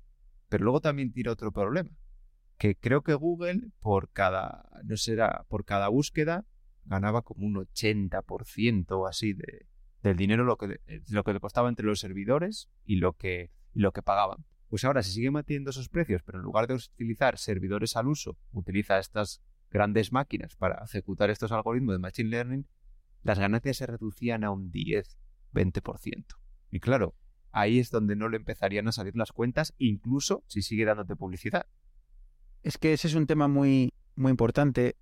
Pero luego también tira otro problema que creo que Google por cada, no será, por cada búsqueda ganaba como un 80% o así de, del dinero lo que, lo que le costaba entre los servidores y lo que, lo que pagaban. Pues ahora se siguen manteniendo esos precios, pero en lugar de utilizar servidores al uso, utiliza estas grandes máquinas para ejecutar estos algoritmos de Machine Learning, las ganancias se reducían a un 10-20%. Y claro, ahí es donde no le empezarían a salir las cuentas, incluso si sigue dándote publicidad. Es que ese es un tema muy, muy importante.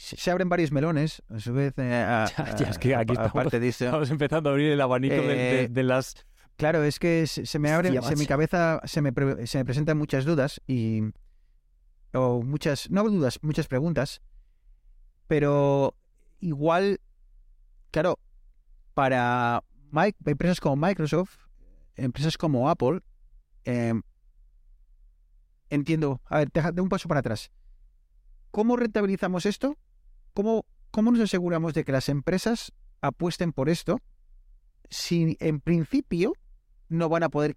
Se, se abren varios melones, a su vez, eh, a- Ya, ya, es que aquí a- estamos- aparte de eso. Estamos empezando a abrir el abanico de, de- Eh, de las... Claro, es que se, se me abre, Hostia, se mi cabeza se me, pre- se me presentan muchas dudas y o muchas, no dudas, muchas preguntas, pero igual, claro, para empresas como Microsoft, empresas como Apple, eh, entiendo. A ver, de un paso para atrás. ¿Cómo rentabilizamos esto? ¿Cómo, ¿Cómo nos aseguramos de que las empresas apuesten por esto si en principio no van a poder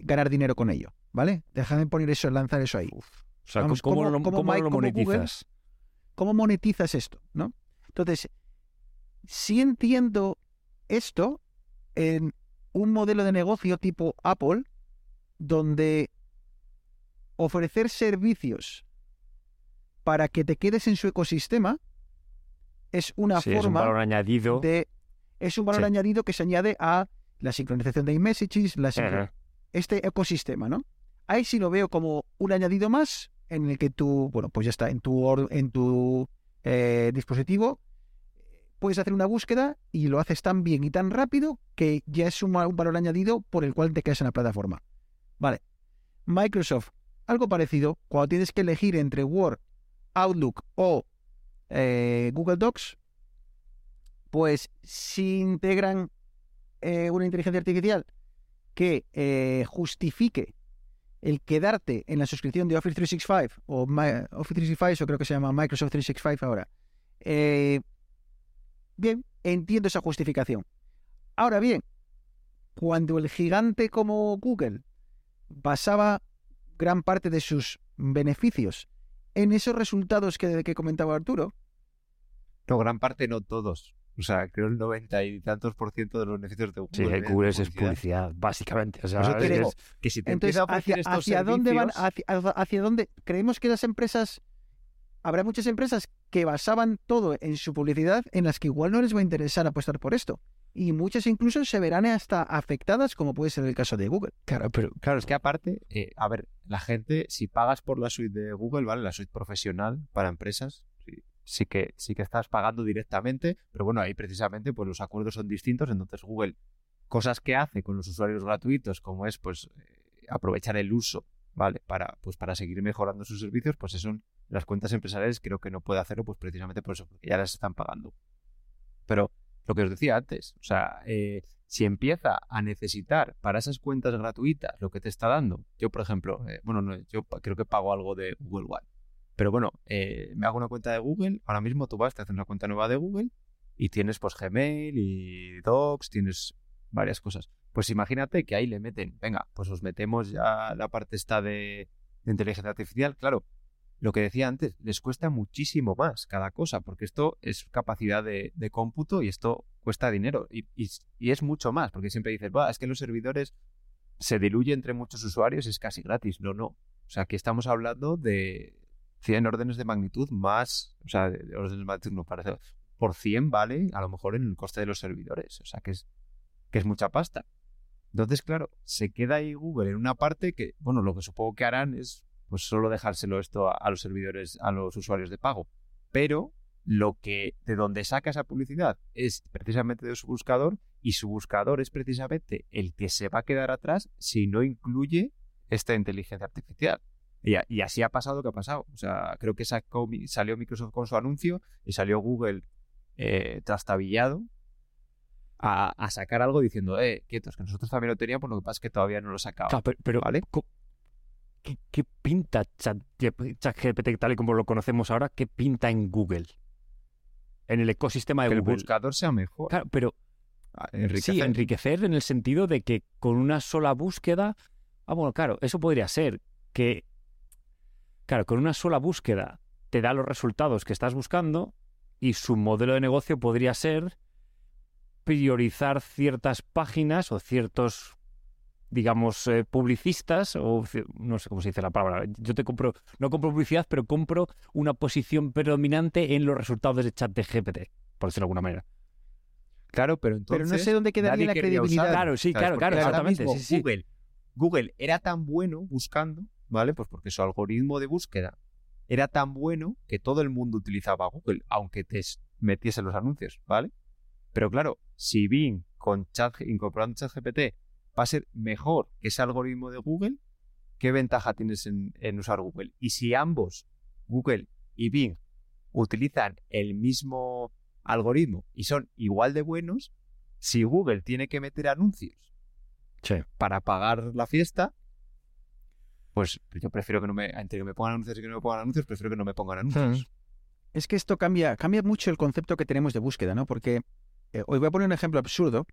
ganar dinero con ello? ¿Vale? Déjame poner eso, lanzar eso ahí. O sea, Vamos, ¿cómo, ¿cómo- lo, cómo cómo Mike- lo cómo Google- monetizas? ¿Cómo monetizas esto? ¿No? Entonces, sí entiendo esto en un modelo de negocio tipo Apple, donde ofrecer servicios para que te quedes en su ecosistema es una Sí, es un forma valor añadido. de... Es un valor Sí. añadido que se añade a la sincronización de iMessages, la este ecosistema, ¿no? Ahí sí lo veo como un añadido más en el que tú, bueno, pues ya está, en tu, or- en tu eh, dispositivo puedes hacer una búsqueda y lo haces tan bien y tan rápido que ya es un, un valor añadido por el cual te quedas en la plataforma. Vale. Microsoft, algo parecido, cuando tienes que elegir entre Word, Outlook o eh, Google Docs, pues si integran eh, una inteligencia artificial que eh, justifique el quedarte en la suscripción de Office 365 o Office 365, yo creo que se llama Microsoft 365 ahora. Bien, entiendo esa justificación. Ahora bien, cuando el gigante como Google basaba gran parte de sus beneficios en esos resultados que, que comentaba Arturo, No, gran parte, no todos. O sea, creo el noventa y tantos por ciento de los beneficios de Google. Sí, de Google es publicidad. publicidad, básicamente. O sea, eso te es- digo que si te Entonces, empieza a ofrecer ¿hacia, estos hacia dónde van? servicios- Hacia, hacia dónde? ¿Creemos que las empresas... Habrá muchas empresas que basaban todo en su publicidad en las que igual no les va a interesar apostar por esto. Y muchas incluso se verán hasta afectadas, como puede ser el caso de Google. Claro, pero claro, es que aparte, eh, a ver, la gente, si pagas por la suite de Google, ¿vale? La suite profesional para empresas, sí, sí que sí que estás pagando directamente, pero bueno, ahí precisamente pues los acuerdos son distintos, entonces Google cosas que hace con los usuarios gratuitos, como es pues eh, aprovechar el uso, ¿vale? Para pues para seguir mejorando sus servicios, pues eso las cuentas empresariales creo que no puede hacerlo pues precisamente por eso, porque ya las están pagando. Pero lo que os decía antes, o sea, eh, si empieza a necesitar para esas cuentas gratuitas lo que te está dando, yo por ejemplo, eh, bueno, no, yo creo que pago algo de Google One, pero bueno, eh, me hago una cuenta de Google, ahora mismo tú vas, te haces una cuenta nueva de Google y tienes pues Gmail y Docs, tienes varias cosas. Pues imagínate que ahí le meten, venga, pues os metemos ya la parte esta de inteligencia artificial, claro. Lo que decía antes, les cuesta muchísimo más cada cosa, porque esto es capacidad de, de cómputo y esto cuesta dinero. Y, y- es mucho más, porque siempre dices, "Buah, es que los servidores se diluye entre muchos usuarios, es casi gratis. No, no. O sea, aquí estamos hablando de 100 órdenes de magnitud más, o sea, de órdenes de magnitud no parece, por 100 vale a lo mejor en el coste de los servidores. O sea, que es, que es mucha pasta. Entonces, claro, se queda ahí Google en una parte que, bueno, lo que supongo que harán es pues solo dejárselo esto a, a los servidores, a los usuarios de pago. Pero lo que de donde saca esa publicidad es precisamente de su buscador y su buscador es precisamente el que se va a quedar atrás si no incluye esta inteligencia artificial. Y, a- y así ha pasado que ha pasado. O sea, creo que sacó, salió Microsoft con su anuncio y salió Google eh, trastabillado a, a sacar algo diciendo, eh, quietos, que nosotros también lo teníamos, lo que pasa es que todavía no lo sacaba. Claro, pero, pero ¿Vale? ¿Qué, qué pinta Chat- ChatGPT tal y como lo conocemos ahora? ¿Qué pinta en Google? En el ecosistema de que el Google. buscador sea mejor. Claro, pero Ah, sí, enriquecer. enriquecer en el sentido de que con una sola búsqueda. Ah, bueno, claro, eso podría ser que. Claro, con una sola búsqueda te da los resultados que estás buscando y su modelo de negocio podría ser priorizar ciertas páginas o ciertos, digamos, eh, publicistas o no sé cómo se dice la palabra. Yo te compro, no compro publicidad, pero compro una posición predominante en los resultados de chat de GPT, por decirlo de alguna manera. Claro, pero entonces. Pero no sé dónde quedaría la credibilidad. Claro, sí, ¿sabes? claro, claro, ahora exactamente, mismo sí, sí. Google, Google era tan bueno buscando, ¿vale? Pues porque su algoritmo de búsqueda era tan bueno que todo el mundo utilizaba Google, aunque te s- metiese los anuncios, ¿vale? Pero claro, si Bing con chat, incorporando ChatGPT va a ser mejor que ese algoritmo de Google, ¿qué ventaja tienes en, en usar Google? Y si ambos, Google y Bing, utilizan el mismo algoritmo y son igual de buenos, si Google tiene que meter anuncios Sí. para pagar la fiesta, Pues yo prefiero que no me, entre que me pongan anuncios y que no me pongan anuncios, prefiero que no me pongan anuncios. Es que esto cambia, cambia mucho el concepto que tenemos de búsqueda, ¿no? Porque eh, hoy voy a poner un ejemplo absurdo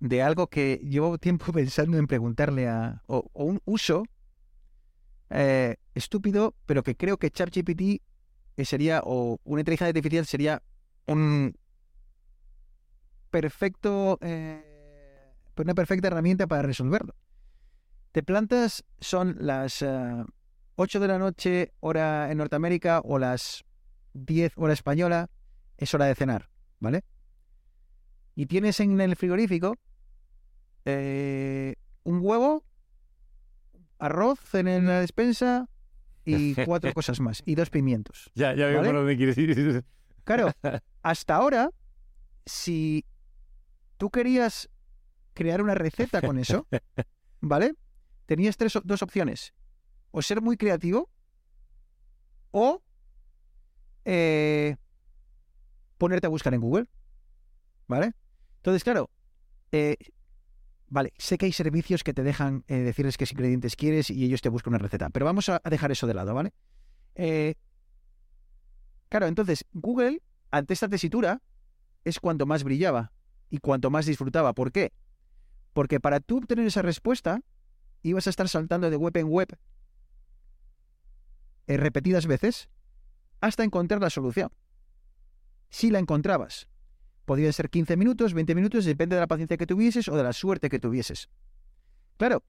de algo que llevo tiempo pensando en preguntarle a. o, un uso eh, estúpido, pero que creo que ChatGPT sería, o una inteligencia artificial sería un perfecto. eh, una perfecta herramienta para resolverlo. Te plantas, son las eh, 8 de la noche, hora en Norteamérica, o las 10 hora española, es hora de cenar, ¿vale? Y tienes en el frigorífico eh, un huevo, arroz en la despensa y cuatro cosas más. Y dos pimientos. Ya, ya veo ¿Vale? por dónde quieres ir. Claro, hasta ahora, si tú querías crear una receta con eso, ¿vale? Tenías tres, dos opciones. O ser muy creativo o eh, ponerte a buscar en Google, ¿vale? Entonces, claro, eh, vale, sé que hay servicios que te dejan eh, decirles qué ingredientes quieres y ellos te buscan una receta, pero vamos a dejar eso de lado, ¿vale? Eh, Claro, entonces Google, ante esta tesitura, es cuanto más brillaba y cuanto más disfrutaba. ¿Por qué? Porque para tú obtener esa respuesta, ibas a estar saltando de web en web eh, repetidas veces hasta encontrar la solución. Si la encontrabas, podían ser 15 minutos, 20 minutos, depende de la paciencia que tuvieses o de la suerte que tuvieses. Claro,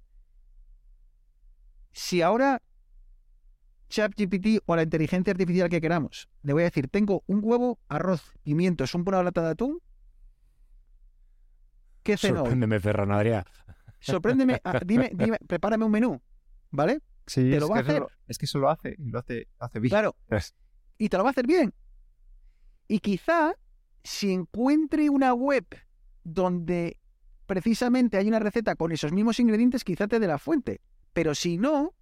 si ahora ChatGPT o la inteligencia artificial que queramos. Le voy a decir, tengo un huevo, arroz, pimientos, un una lata de atún. ¿Qué ceno? Sorpréndeme, Ferran Adrià. Sorpréndeme, ah, dime, dime, prepárame un menú, ¿vale? Sí, Te es lo va que a eso hacer. lo- es que eso lo hace, y lo hace, hace bien. Claro. Es- Y te lo va a hacer bien. Y quizá, si encuentre una web donde precisamente hay una receta con esos mismos ingredientes, quizá te dé la fuente. Pero si no,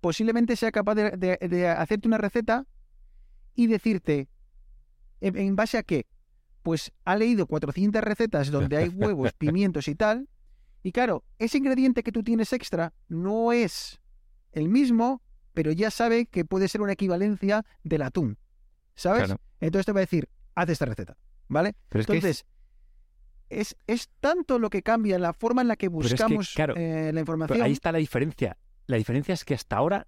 posiblemente sea capaz de, de- de hacerte una receta y decirte, ¿en, en base a qué? Pues ha leído 400 recetas donde hay huevos, pimientos y tal. Y claro, ese ingrediente que tú tienes extra no es el mismo, pero ya sabe que puede ser una equivalencia del atún. ¿Sabes? Claro. Entonces te va a decir, haz esta receta. ¿Vale? Pero es que es- Entonces, es, es tanto lo que cambia la forma en la que es que, buscamos claro, eh, la Pero información. ahí está la diferencia. La diferencia es que hasta ahora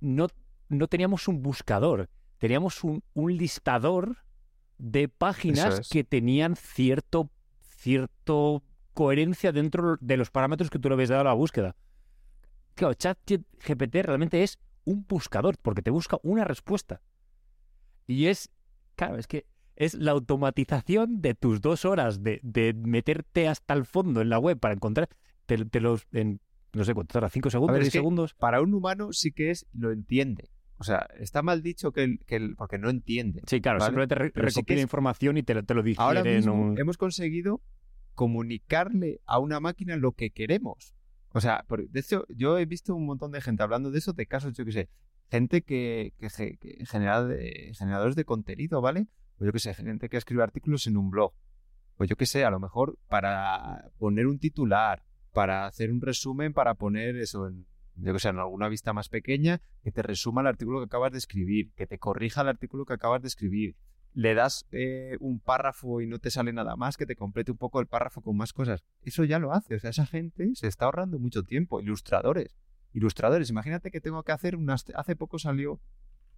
no, no teníamos un buscador, teníamos un, un listador de páginas es. que tenían cierto, cierto coherencia dentro de los parámetros que tú le habías dado a la búsqueda. Claro, ChatGPT realmente es un buscador, porque te busca una respuesta. Y es, claro, es que es la automatización de tus dos horas de, de meterte hasta el fondo en la web para encontrar, te, te los, en, no sé cuánto tarda, cinco segundos, ver, es diez que- segundos. Para un humano sí que es, lo entiende. O sea, está mal dicho que, el, que el- porque no entiende. Sí, claro, Vale, simplemente re- pero sí que recopila es- información y te, lo- te lo digiere Ahora en mismo un... hemos conseguido comunicarle a una máquina lo que queremos. O sea, por- de hecho, yo he visto un montón de gente hablando de eso, de casos, yo que sé, gente que, que, que genera de- generadores de contenido, ¿vale? O yo que sé, gente que escribe artículos en un blog. O yo que sé, a lo mejor para poner un titular, para hacer un resumen, para poner eso en, yo que sé, en alguna vista más pequeña, que te resuma el artículo que acabas de escribir, que te corrija el artículo que acabas de escribir, le das eh, un párrafo y no te sale nada más, que te complete un poco el párrafo con más cosas. Eso ya lo hace. O sea, esa gente se está ahorrando mucho tiempo. Ilustradores. Ilustradores. Imagínate que tengo que hacer unas... Hace poco salió,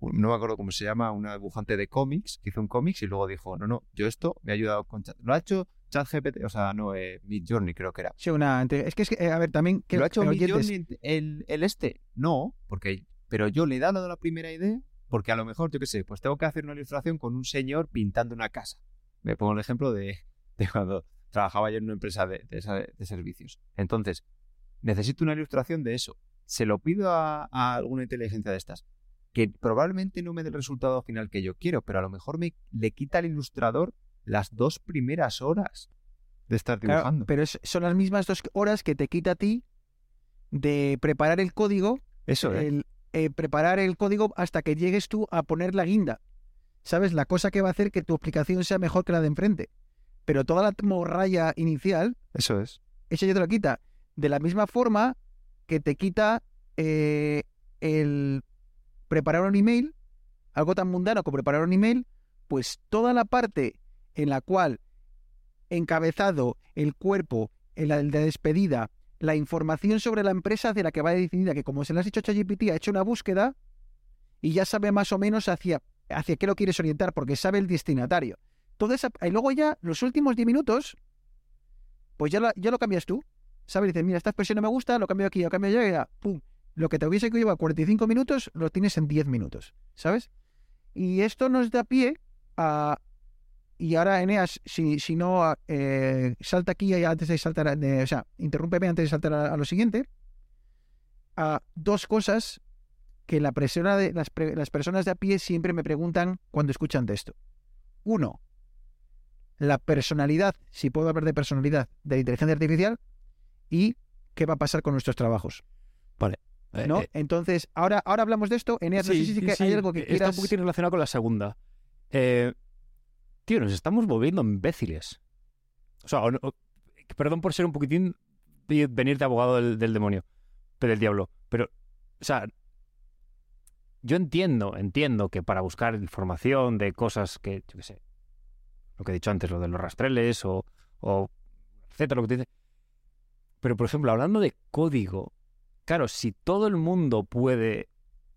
no me acuerdo cómo se llama, una dibujante de cómics, que hizo un cómics y luego dijo, no, no, yo esto me ha ayudado con chat. Lo ha hecho ChatGPT, o sea, no, eh, Midjourney creo que era. Sí, una, es que, es que, eh, a ver, también... Que, ¿Lo ha hecho oyentes- Midjourney el, el este? No, porque... Pero yo le he dado la primera idea porque a lo mejor, yo qué sé, pues tengo que hacer una ilustración con un señor pintando una casa. Me pongo el ejemplo de, de cuando trabajaba yo en una empresa de, de de servicios. Entonces, necesito una ilustración de eso. Se lo pido a, a alguna inteligencia de estas, que probablemente no me dé el resultado final que yo quiero, pero a lo mejor me le quita al ilustrador las dos primeras horas de estar Claro, dibujando. pero es- son las mismas dos horas que te quita a ti de preparar el código eso, ¿eh? el, eh, preparar el código hasta que llegues tú a poner la guinda. ¿Sabes? La cosa que va a hacer que tu aplicación sea mejor que la de enfrente. Pero toda la morralla inicial, Eso es. esa ya te lo quita. De la misma forma que te quita eh, el preparar un email, algo tan mundano como preparar un email, pues toda la parte en la cual encabezado, el cuerpo, el, de despedida, la información sobre la empresa de la que va definida, que como se le has dicho a ChatGPT, ha hecho una búsqueda y ya sabe más o menos hacia, hacia qué lo quieres orientar, porque sabe el destinatario. Esa, y luego ya, los últimos 10 minutos, pues ya, ya lo cambias tú. ¿Sabes? Dices, mira, esta expresión no me gusta, lo cambio aquí, lo cambio allá, y pum. Lo que te hubiese que llevar 45 minutos, lo tienes en 10 minutos, ¿sabes? Y esto nos da pie a... Y ahora, Eneas, si, si no, eh, salta aquí antes de saltar, o sea, interrúmpeme antes de saltar a, lo siguiente. A dos cosas que la persona de, las personas de a pie siempre me preguntan cuando escuchan de esto. Uno, la personalidad, si puedo hablar de personalidad, de la inteligencia artificial y qué va a pasar con nuestros trabajos. Eh, ¿no? eh, Entonces, ahora, ahora hablamos de esto. Eneas, no sé si, que hay algo que Está quieras... un poquitín relacionado con la segunda. Eh, tío, nos estamos volviendo imbéciles. O sea, o no- o- perdón por ser un poquitín venir de abogado del, del demonio, pero del diablo. Pero, o sea, yo entiendo, entiendo que para buscar información de cosas que, yo qué sé, lo que he dicho antes, lo de los rastreles o, o etcétera, lo que te dice. Pero, por ejemplo, hablando de código, claro, si todo el mundo puede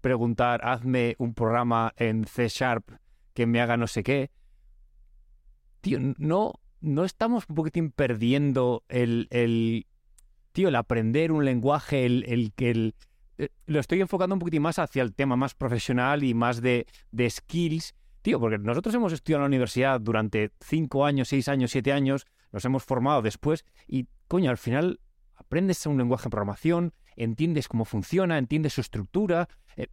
preguntar, hazme un programa en C Sharp que me haga no sé qué, tío, no, no estamos un poquitín perdiendo el, el tío, el aprender un lenguaje, el, el el, eh, lo estoy enfocando un poquitín más hacia el tema más profesional y más de, de skills, tío, porque nosotros hemos estudiado en la universidad durante cinco años, seis años, siete años, nos hemos formado después y, coño, al final aprendes un lenguaje de programación, entiendes cómo funciona, entiendes su estructura. eh,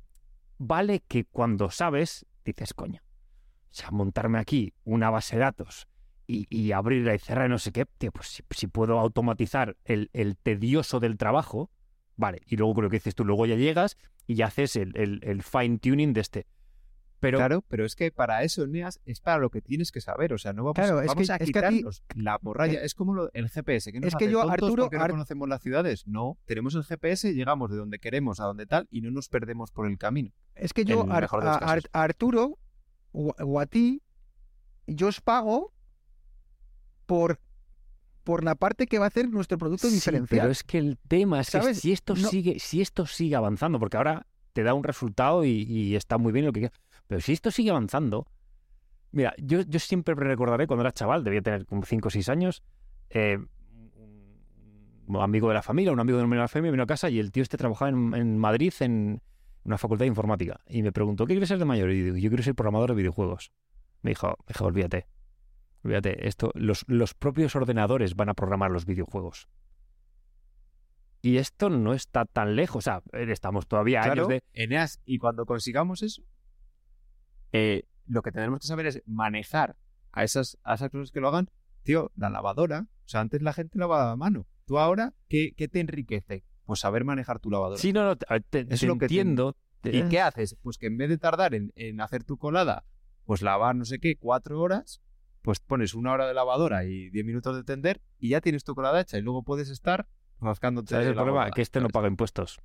vale que cuando sabes, dices, coño, o sea, montarme aquí una base de datos y, y abrirla y cerrar no sé qué, tío, pues si, puedo automatizar el, tedioso del trabajo, vale. Y luego lo que dices tú, luego ya llegas y ya haces el, el- el fine tuning de este. Pero Claro, pero es que para eso, Neas, es para lo que tienes que saber. O sea, no vamos, Claro, es vamos que- a es que a ti- quitarnos la morralla. Es como lo- el GPS. Que nos Es que yo, Arturo, porque no Ar- conocemos las ciudades. No, tenemos el GPS, llegamos de donde queremos a donde tal y no nos perdemos por el camino. Es que yo, Ar- a, a Arturo o, o a ti, yo os pago por, por la parte que va a hacer nuestro producto Sí, diferencial. pero es que el tema es que si esto No- sigue, si esto sigue avanzando, porque ahora te da un resultado y, y está muy bien lo que quieras, pero si esto sigue avanzando, mira, yo, yo siempre recordaré cuando era chaval, debía tener como 5 o 6 años, eh, un amigo de la familia, un amigo de la familia vino a casa y el tío este trabajaba en, en Madrid en una facultad de informática y me preguntó, ¿qué quieres ser de mayor? Y digo, yo quiero ser programador de videojuegos. Me dijo, me dijo, olvídate, olvídate, esto, los, los propios ordenadores van a programar los videojuegos. Y esto no está tan lejos, o sea, estamos todavía a años Claro, de... Eneas, y cuando consigamos eso, eh, lo que tenemos que saber es manejar a esas, a esas cosas que lo hagan. Tío, la lavadora, o sea, antes la gente lavaba a mano. Tú ahora, ¿qué, qué te enriquece? Pues saber manejar tu lavadora. Sí, no, no, te, te- te Es lo que entiendo. te- ¿Y qué haces? Pues que en vez de tardar en, en hacer tu colada, pues lavar no sé qué, cuatro horas, pues pones una hora de lavadora y diez minutos de tender y ya tienes tu colada hecha y luego puedes estar rascándote ¿Sabes el la problema? Que este no paga impuestos.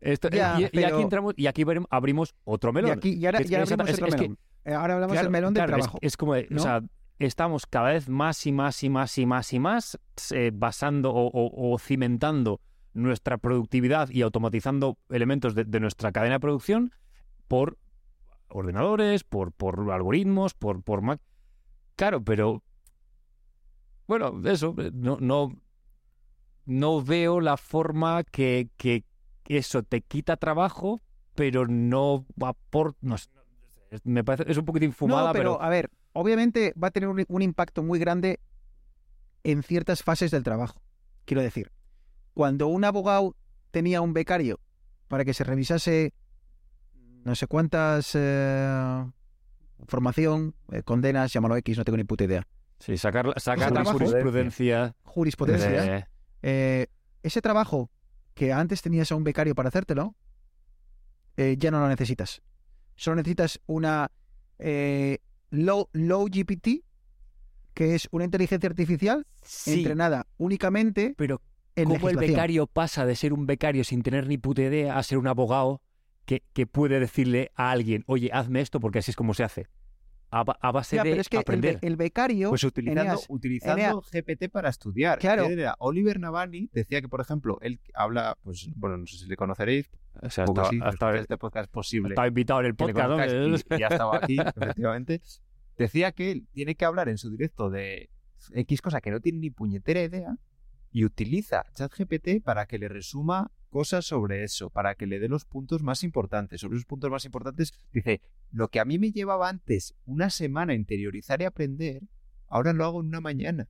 Esto, Ya, y, y aquí entramos y aquí abrimos otro y melón. aquí y ahora, Que es- y ahora es- abrimos es- otro es que- melón. Eh, ahora hablamos Claro, del melón del claro, trabajo. Es, como, de- ¿no? o sea, estamos cada vez más y más y más y más y más eh, basando o, o- o cimentando nuestra productividad y automatizando elementos de, de nuestra cadena de producción por ordenadores, por, por algoritmos, por, por Mac. Claro, pero bueno, eso, eh, no, no, no veo la forma que, que eso te quita trabajo, pero no aporta. No, me parece, es un poquito infumada, no, pero, pero a ver, obviamente va a tener un, un impacto muy grande en ciertas fases del trabajo. Quiero decir, cuando un abogado tenía un becario para que se revisase no sé cuántas eh, formación, eh, condenas, llámalo X, no tengo ni puta idea, Sí, sacar, sacar jurisprudencia. jurisprudencia, de- eh, ese trabajo que antes tenías a un becario para hacértelo, eh, ya no lo necesitas. Solo necesitas una eh, low, low GPT, que es una inteligencia artificial Sí, entrenada únicamente pero en cómo el becario pasa de ser un becario sin tener ni puta idea a ser un abogado que, que puede decirle a alguien, oye, hazme esto porque así es como se hace. A, ba- a base Ya, de pero es que el, be- aprender. el becario, Pues utilizando, Eneas, utilizando GPT para estudiar. Claro. Era Oliver Navani decía que, por ejemplo, él habla, pues, bueno, no sé si le conoceréis, O sea, sí, estaba- este podcast es posible. estaba invitado en el podcast. ¿no? conozcáis y, y ya estaba aquí, efectivamente. Decía que él tiene que hablar en su directo de X cosa que no tiene ni puñetera idea y utiliza ChatGPT para que le resuma cosas sobre eso, para que le dé los puntos más importantes. Sobre esos puntos más importantes, dice, lo que a mí me llevaba antes una semana interiorizar y aprender, ahora lo hago en una mañana.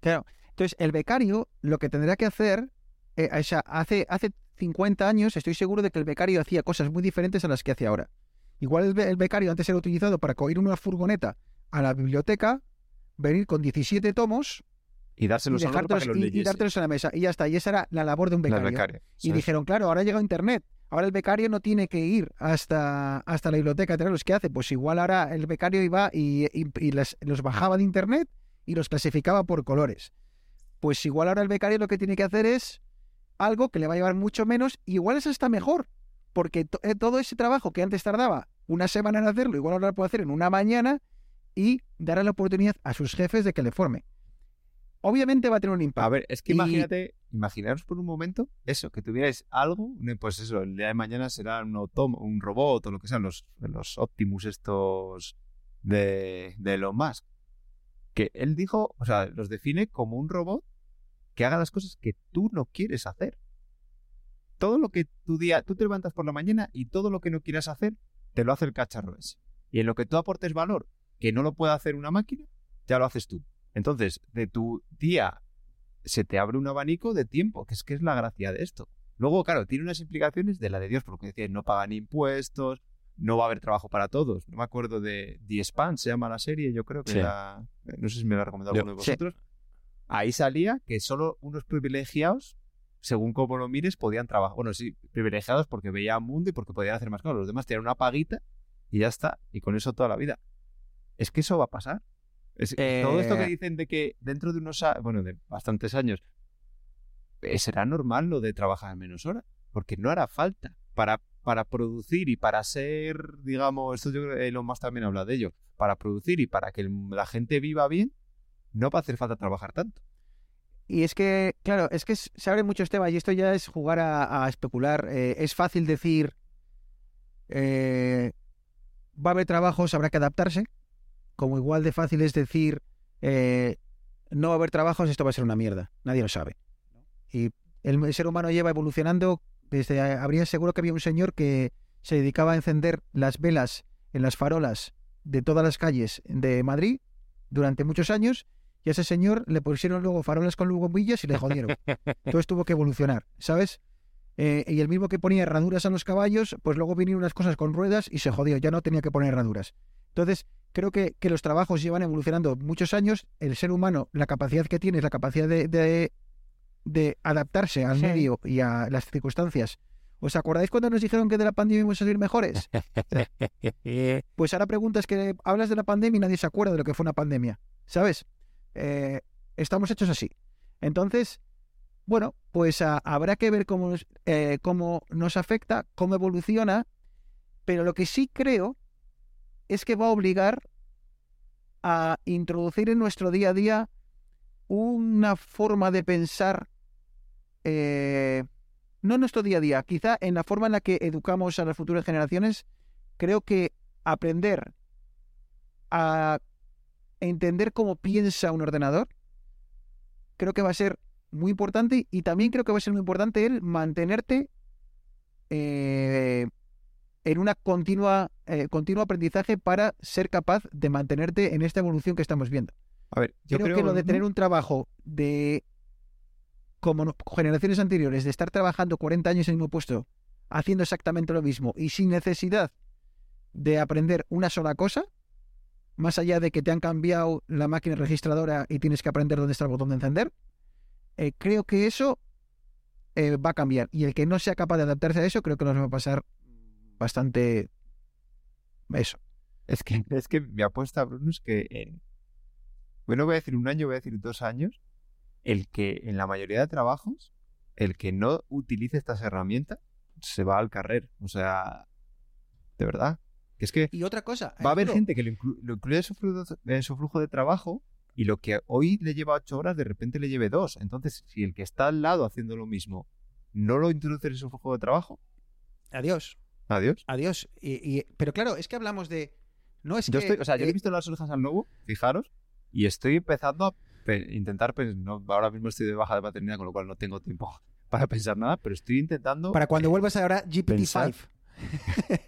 Claro. Entonces, el becario lo que tendrá que hacer, eh, hace, hace 50 años estoy seguro de que el becario hacía cosas muy diferentes a las que hace ahora. Igual el, el becario antes era utilizado para coger una furgoneta a la biblioteca, venir con 17 tomos Y y, dárselos a otro para que los y- y dártelos a la mesa. Y ya está. Y esa era la labor de un becario. Y dijeron, claro, ahora ha llegado Internet. Ahora el becario no tiene que ir hasta, hasta la biblioteca a los que hace. Pues igual ahora el becario iba y, y- y las- los bajaba de Internet y los clasificaba por colores. Pues igual ahora el becario lo que tiene que hacer es algo que le va a llevar mucho menos. y Igual es hasta mejor. Porque to- eh, todo ese trabajo que antes tardaba una semana en hacerlo, igual ahora lo puede hacer en una mañana y dará la oportunidad a sus jefes de que le forme. Obviamente va a tener un impacto. A ver, es que Y- imagínate, imaginaros por un momento eso, que tuvierais algo, pues eso, el día de mañana será un, autom- un robot o lo que sean los, los Optimus estos de, de Elon Musk. Que él dijo, o sea, los define como un robot que haga las cosas que tú no quieres hacer. Todo lo que tu día, tú te levantas por la mañana y todo lo que no quieras hacer, te lo hace el cacharro ese. Y en lo que tú aportes valor, que no lo puede hacer una máquina, ya lo haces tú. Entonces, de tu día se te abre un abanico de tiempo, que es que es la gracia de esto. Luego, claro, tiene unas implicaciones de la de Dios, por lo que decía, no pagan impuestos, no va a haber trabajo para todos. No me acuerdo de The Span, se llama la serie, yo creo que Sí. la- eh, no sé si me la ha recomendado Yo- alguno de sí. vosotros. Ahí salía que solo unos privilegiados, según cómo lo mires, podían trabajar. Bueno, sí, privilegiados porque veían mundo y porque podían hacer más cosas. Los demás tenían una paguita y ya está. Y con eso toda la vida. Es que eso va a pasar. Es- Todo esto que Eh, dicen de que dentro de unos, bueno, de bastantes años, eh, será normal lo de trabajar menos horas, porque no hará falta para, para producir y para ser, digamos, esto yo creo que Elon Musk también habla de ello, para producir y para que el- la gente viva bien, no va a hacer falta trabajar tanto. Y es que, claro, es que se abren muchos temas y esto ya es jugar a, a especular. Eh, es fácil decir, eh, va a haber trabajos, habrá que adaptarse, como igual de fácil es decir, eh, no va a haber trabajos, esto va a ser una mierda. Nadie lo sabe. Y el ser humano lleva evolucionando desde, habría seguro que había un señor que se dedicaba a encender las velas en las farolas de todas las calles de Madrid durante muchos años y a ese señor le pusieron luego farolas con bombillas y le jodieron. Entonces tuvo que evolucionar, ¿sabes? Eh, y el mismo que ponía herraduras a los caballos, pues luego vinieron unas cosas con ruedas y se jodió, ya no tenía que poner herraduras. Entonces, creo que, que los trabajos llevan evolucionando muchos años. El ser humano, la capacidad que tiene es la capacidad de, de, de adaptarse al Sí. medio y a las circunstancias. ¿Os acordáis cuando nos dijeron que de la pandemia íbamos a salir mejores? Pues ahora preguntas que hablas de la pandemia y nadie se acuerda de lo que fue una pandemia, ¿sabes? Eh, estamos hechos así. Entonces, bueno, pues ah, habrá que ver cómo, eh, cómo nos afecta, cómo evoluciona, pero lo que sí creo es que va a obligar a introducir en nuestro día a día una forma de pensar, eh, no en nuestro día a día, quizá en la forma en la que educamos a las futuras generaciones, creo que aprender a entender cómo piensa un ordenador, creo que va a ser muy importante y también creo que va a ser muy importante el mantenerte eh, en una continua eh, continuo aprendizaje para ser capaz de mantenerte en esta evolución que estamos viendo. A ver, yo creo, creo, que lo de tener un trabajo de como generaciones anteriores, de estar trabajando 40 años en el mismo puesto, haciendo exactamente lo mismo y sin necesidad de aprender una sola cosa, más allá de que te han cambiado la máquina registradora y tienes que aprender dónde está el botón de encender, eh, creo que eso eh, va a cambiar. Y el que no sea capaz de adaptarse a eso, creo que nos va a pasar bastante eso. Es que, es que mi apuesta, Bruno, es que en, bueno, voy a decir un año, voy a decir dos años, el que en la mayoría de trabajos, el que no utilice estas herramientas se va al carrer. O sea, de verdad. Que es que Y otra cosa. va a haber gente que lo, inclu- lo incluye en su, flujo, en su flujo de trabajo y lo que hoy le lleva ocho horas, de repente le lleve dos. Entonces, si el que está al lado haciendo lo mismo no lo introduce en su flujo de trabajo, Adiós. adiós. Adiós. Y, y- pero claro, es que hablamos de. No es Yo que. estoy, o sea, yo le eh, he visto las orejas al lobo, fijaros, y estoy empezando a intentar, pues, no, ahora mismo estoy de baja de paternidad, con lo cual no tengo tiempo para pensar nada, pero estoy intentando para cuando vuelvas ahora GPT-5. pensar.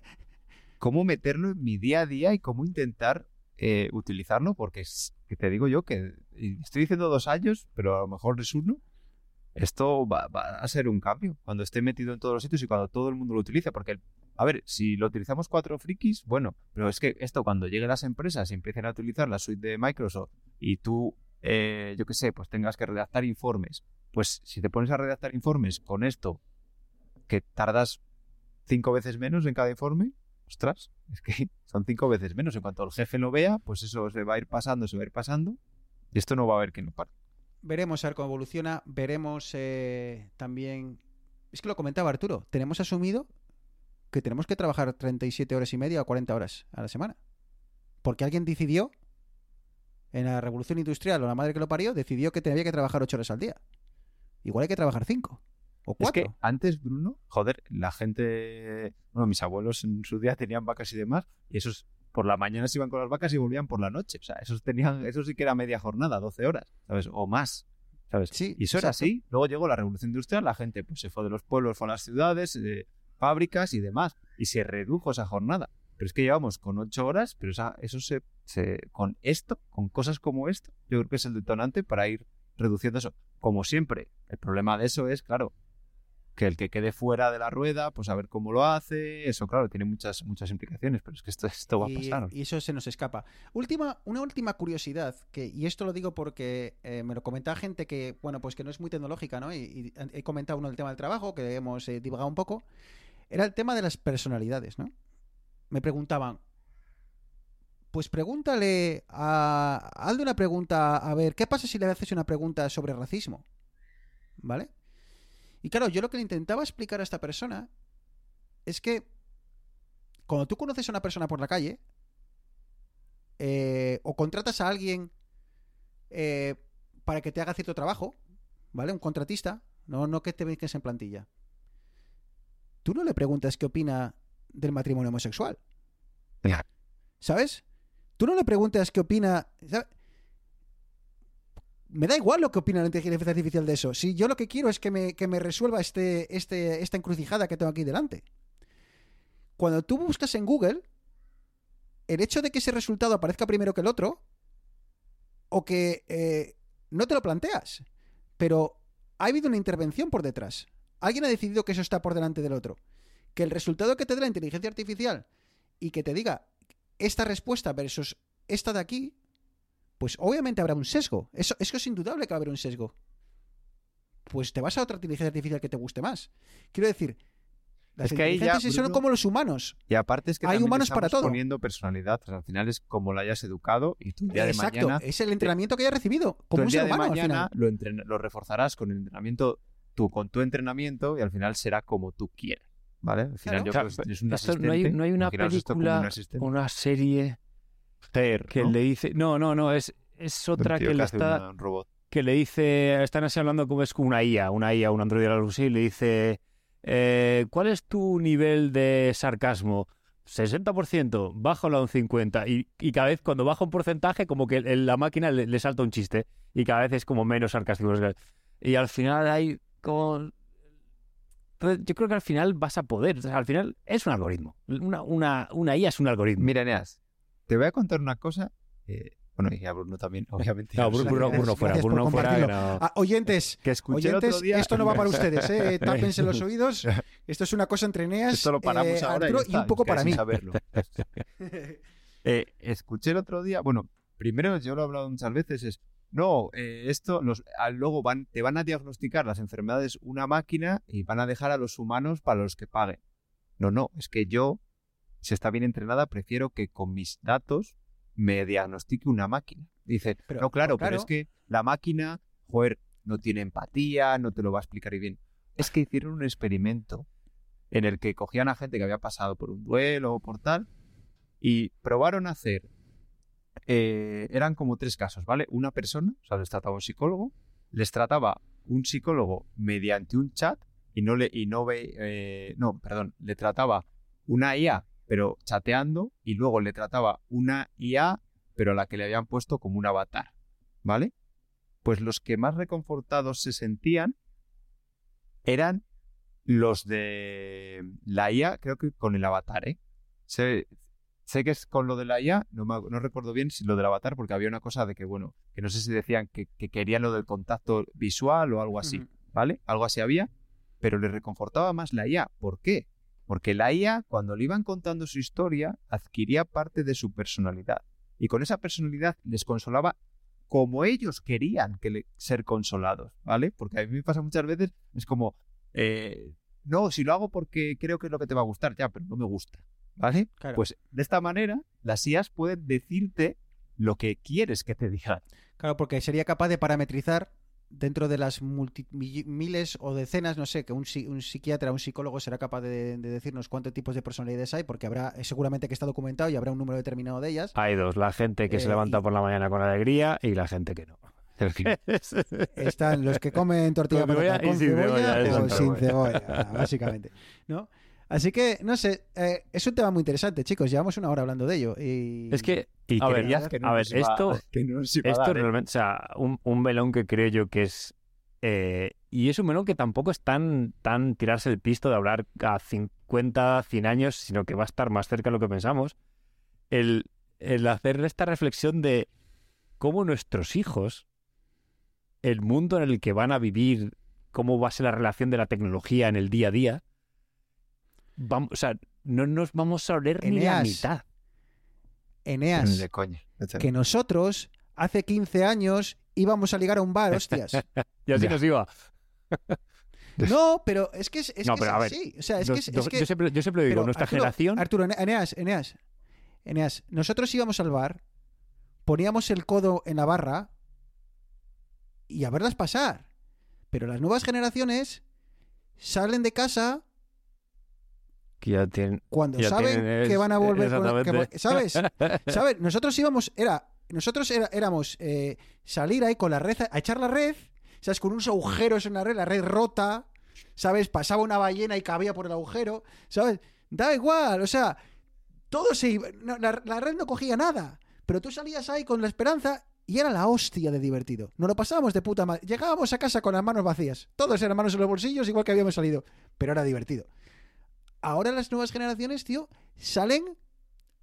cómo meterlo en mi día a día y cómo intentar eh, utilizarlo, porque es, que te digo yo que estoy diciendo dos años, pero a lo mejor es uno. Esto va, va a ser un cambio cuando esté metido en todos los sitios y cuando todo el mundo lo utilice, porque a ver, si lo utilizamos cuatro frikis, bueno, pero es que esto cuando lleguen las empresas y empiecen a utilizar la suite de Microsoft y tú, eh, yo qué sé, pues tengas que redactar informes, pues si te pones a redactar informes con esto, que tardas cinco veces menos en cada informe, ostras, es que son cinco veces menos. En cuanto el jefe lo vea, pues eso se va a ir pasando, se va a ir pasando, y esto no va a haber que no pare. Veremos a ver cómo evoluciona. Veremos eh, también. Es que lo comentaba Arturo. Tenemos asumido que tenemos que trabajar 37 horas y media o 40 horas a la semana. Porque alguien decidió, en la revolución industrial o la madre que lo parió, decidió que tenía que trabajar 8 horas al día. Igual hay que trabajar 5 o Es 4. que antes, Bruno, joder, la gente, bueno, mis abuelos en su día tenían vacas y demás, y esos por la mañana se iban con las vacas y volvían por la noche. O sea, esos tenían, eso sí que era media jornada, 12 horas, ¿sabes? O más. ¿Sabes? Sí, y eso era así. Luego llegó la revolución industrial, la gente pues se fue de los pueblos, fue a las ciudades, eh, fábricas y demás. Y se redujo esa jornada. Pero es que llevamos con ocho horas, pero esa- eso se, se- con esto, con cosas como esto, yo creo que es el detonante para ir reduciendo eso. Como siempre, el problema de eso es, claro, que el que quede fuera de la rueda, pues a ver cómo lo hace, eso claro, tiene muchas, muchas implicaciones, pero es que esto, esto va a pasar. y eso se nos escapa. Última, una última curiosidad, que, y esto lo digo porque eh, me lo comentaba gente que, bueno, pues que no es muy tecnológica, ¿no? Y, y he comentado uno del tema del trabajo, que hemos eh, divagado un poco. Era el tema de las personalidades, ¿no? Me preguntaban, pues pregúntale a. Hazle una pregunta, a ver, ¿qué pasa si le haces una pregunta sobre racismo? ¿Vale? Y claro, yo lo que le intentaba explicar a esta persona es que cuando tú conoces a una persona por la calle eh, o contratas a alguien eh, para que te haga cierto trabajo, ¿vale? Un contratista, no, no que te vengas en plantilla. Tú no le preguntas qué opina del matrimonio homosexual. ¿Sabes? Tú no le preguntas qué opina. Me da igual lo que opina la inteligencia artificial de eso. Si yo lo que quiero es que me, que me resuelva este, este, esta encrucijada que tengo aquí delante. Cuando tú buscas en Google, el hecho de que ese resultado aparezca primero que el otro, o que eh, no te lo planteas, pero ha habido una intervención por detrás. Alguien ha decidido que eso está por delante del otro. Que el resultado que te dé la inteligencia artificial y que te diga esta respuesta versus esta de aquí, pues obviamente habrá un sesgo. Eso, eso es indudable que va a haber un sesgo. Pues te vas a otra inteligencia artificial que te guste más. Quiero decir, las Es que ahí ya, inteligencias son Bruno, como los humanos. Y aparte es que Hay humanos para todo. poniendo personalidad. O sea, al final es como la hayas educado y tú el día Exacto, de mañana es el entrenamiento que haya recibido. Como un día ser de humano al mañana final. lo, entren- lo reforzarás con el entrenamiento, tú con tu entrenamiento y al final será como tú quieres. ¿Vale? Al final Claro. yo Claro, creo que es un esto no, hay, asistente, no hay una película, una serie Ter, que ¿no? le dice. No, no, no, es, es otra que le está. un robot. que le dice, están así hablando como es como una IA, una IA, un androide algo así, y le dice, eh, ¿cuál es tu nivel de sarcasmo? 60%, bájalo a un 50%. Y, y cada vez cuando baja un porcentaje, como que el- la máquina le, le salta un chiste. Y cada vez es como menos sarcástico. Y al final hay como... Entonces, yo creo que al final vas a poder. o sea, al final es un algoritmo. Una, una, una IA es un algoritmo. Mira, Eneas, te voy a contar una cosa. eh, bueno, y a Bruno también, obviamente. no, Bruno. Bruno, Bruno fuera, Bruno fuera. no- Ah, oyentes, Que oyentes, esto no va para ustedes, ¿eh? Tápense los oídos. Esto es una cosa entre Eneas, Esto lo paramos eh, ahora y, Arturo ya y, está, un poco para mí. saberlo. Eh, escuché el otro día, bueno, primero yo lo he hablado muchas veces, es, no, eh, esto, los, luego van, te van a diagnosticar las enfermedades una máquina y van a dejar a los humanos para los que paguen. No, no, es que yo, si está bien entrenada, prefiero que con mis datos me diagnostique una máquina. Dicen, Pero, no, claro, claro. pero es que la máquina, joder, no tiene empatía, no te lo va a explicar bien. Es que hicieron un experimento en el que cogían a gente que había pasado por un duelo o por tal y probaron a hacer. eh, eran como tres casos, ¿vale? Una persona, o sea, les trataba un psicólogo, les trataba un psicólogo mediante un chat y no le y no ve eh, no, perdón, le trataba una IA pero chateando y luego le trataba una IA pero a la que le habían puesto como un avatar, ¿vale? Pues los que más reconfortados se sentían eran los de la IA, creo que con el avatar, ¿eh? Sé, sé que es con lo de la IA, no, me- no recuerdo bien si lo del avatar, porque había una cosa de que, bueno, que no sé si decían que, que querían lo del contacto visual o algo así. ¿vale? Algo así había, pero les reconfortaba más la IA. ¿Por qué? Porque la IA, cuando le iban contando su historia, adquiría parte de su personalidad. Y con esa personalidad les consolaba como ellos querían que le- ser consolados, ¿vale? Porque a mí me pasa muchas veces, es como, eh, no, si lo hago porque creo que es lo que te va a gustar, ya, pero no me gusta, ¿vale? Claro. Pues de esta manera, las IAs pueden decirte lo que quieres que te digan. Claro, porque sería capaz de parametrizar dentro de las multi- mi- miles o decenas, no sé, que un, un psiquiatra, un psicólogo será capaz de, de decirnos cuántos tipos de personalidades hay, porque habrá, eh, seguramente que está documentado y habrá un número determinado de ellas. Hay dos, la gente que se Eh, levanta y- por la mañana con alegría y la gente que no. Están los que comen tortilla Con cebolla y con sin cebolla cebolla, eso o sin cebolla, básicamente. ¿no? Así que, no sé, eh, es un tema muy interesante, chicos. Llevamos una hora hablando de ello. Y... Es que, Y a ver, que no a ver, esto, que no esto dar, ¿eh? realmente, o sea, un, un melón que creo yo que es... eh, y es un melón que tampoco es tan, tan tirarse el pisto de hablar a 50, 100 años, sino que va a estar más cerca de lo que pensamos. El, el hacer esta reflexión de cómo nuestros hijos, el mundo en el que van a vivir, cómo va a ser la relación de la tecnología en el día a día, vamos, o sea, no nos vamos a oler ni la Eneas, mitad. Eneas, De coña. que nosotros hace 15 años íbamos a ligar a un bar, hostias. Y así Ya. nos iba. No, pero es que es, es No, que pero es a ver, así. O sea, es que es, que- yo, siempre, yo siempre lo digo, nuestra Arturo, generación... Arturo, Ene- Eneas, Eneas, Eneas, nosotros íbamos al bar, poníamos el codo en la barra y a verlas pasar. Pero las nuevas generaciones salen de casa que ya tienen... cuando Ya saben tienen, que van a volver con- que ¿Sabes? ¿Sabes? Nosotros íbamos, era, nosotros era- éramos eh, salir ahí con la red, a echar la red, ¿sabes? Con unos agujeros en la red, la red rota, ¿sabes? Pasaba una ballena y cabía por el agujero, ¿sabes? Da igual, o sea, todo se iba, no, la, la red no cogía nada, pero tú salías ahí con la esperanza y era la hostia de divertido. Nos lo pasábamos de puta madre. Llegábamos a casa con las manos vacías, todos eran manos en los bolsillos, igual que habíamos salido, pero era divertido. Ahora las nuevas generaciones, tío, salen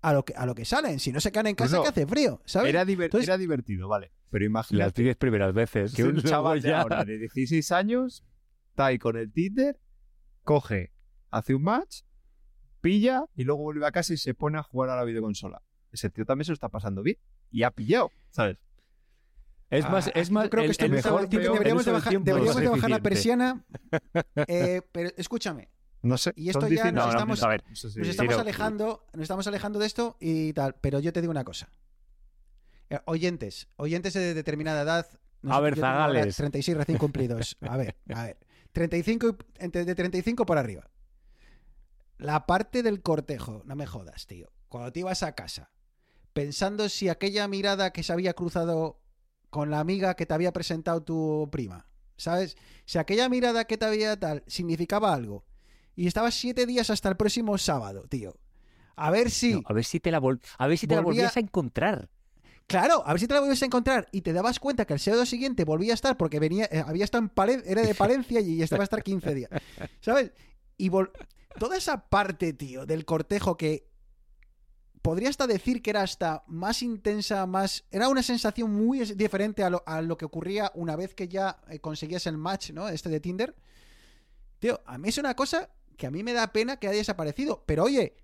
a lo que, a lo que salen. Si no se quedan en casa, Bruno, que hace frío, ¿sabes? Era, diver- Entonces- era divertido, vale. Pero Las imagínate diez primeras veces. que un chaval de ya- ahora de 16 años está ahí con el Tinder, coge, hace un match, pilla y luego vuelve a casa y se pone a jugar a la videoconsola. Ese tío también se lo está pasando bien. Y ha pillado, ¿sabes? Es más, Ah, es más, creo que esto el no mejor deberíamos, de bajar, deberíamos de la persiana. Eh, pero escúchame, No sé. Y esto ya nos No, no, estamos- a ver, No sé nos estamos alejando, nos estamos alejando de esto y tal. Pero yo te digo una cosa. Eh, oyentes, oyentes de determinada edad. A ver, yo tengo ahora zagales. 36 recién cumplidos. A ver, a ver. 35 y- entre, de 35 por arriba. La parte del cortejo, no me jodas, tío. Cuando te ibas a casa, pensando si aquella mirada que se había cruzado con la amiga que te había presentado tu prima, ¿sabes? Si aquella mirada que te había tal significaba algo y estabas siete días hasta el próximo sábado, tío. A ver si, no, a ver si te la, vol- a ver si te la Volvía- volvías a encontrar. claro, a ver si te la volvías a encontrar y te dabas cuenta que el sábado siguiente volvía a estar porque venía, eh, había estado en Palen- era de Palencia y estaba a estar 15 días, ¿sabes? Y vol- toda esa parte, tío, del cortejo que podría hasta decir que era hasta más intensa, más... Era una sensación muy diferente a lo, a lo que ocurría una vez que ya eh, conseguías el match, ¿no? Este de Tinder. Tío, a mí es una cosa que a mí me da pena que haya desaparecido. Pero oye,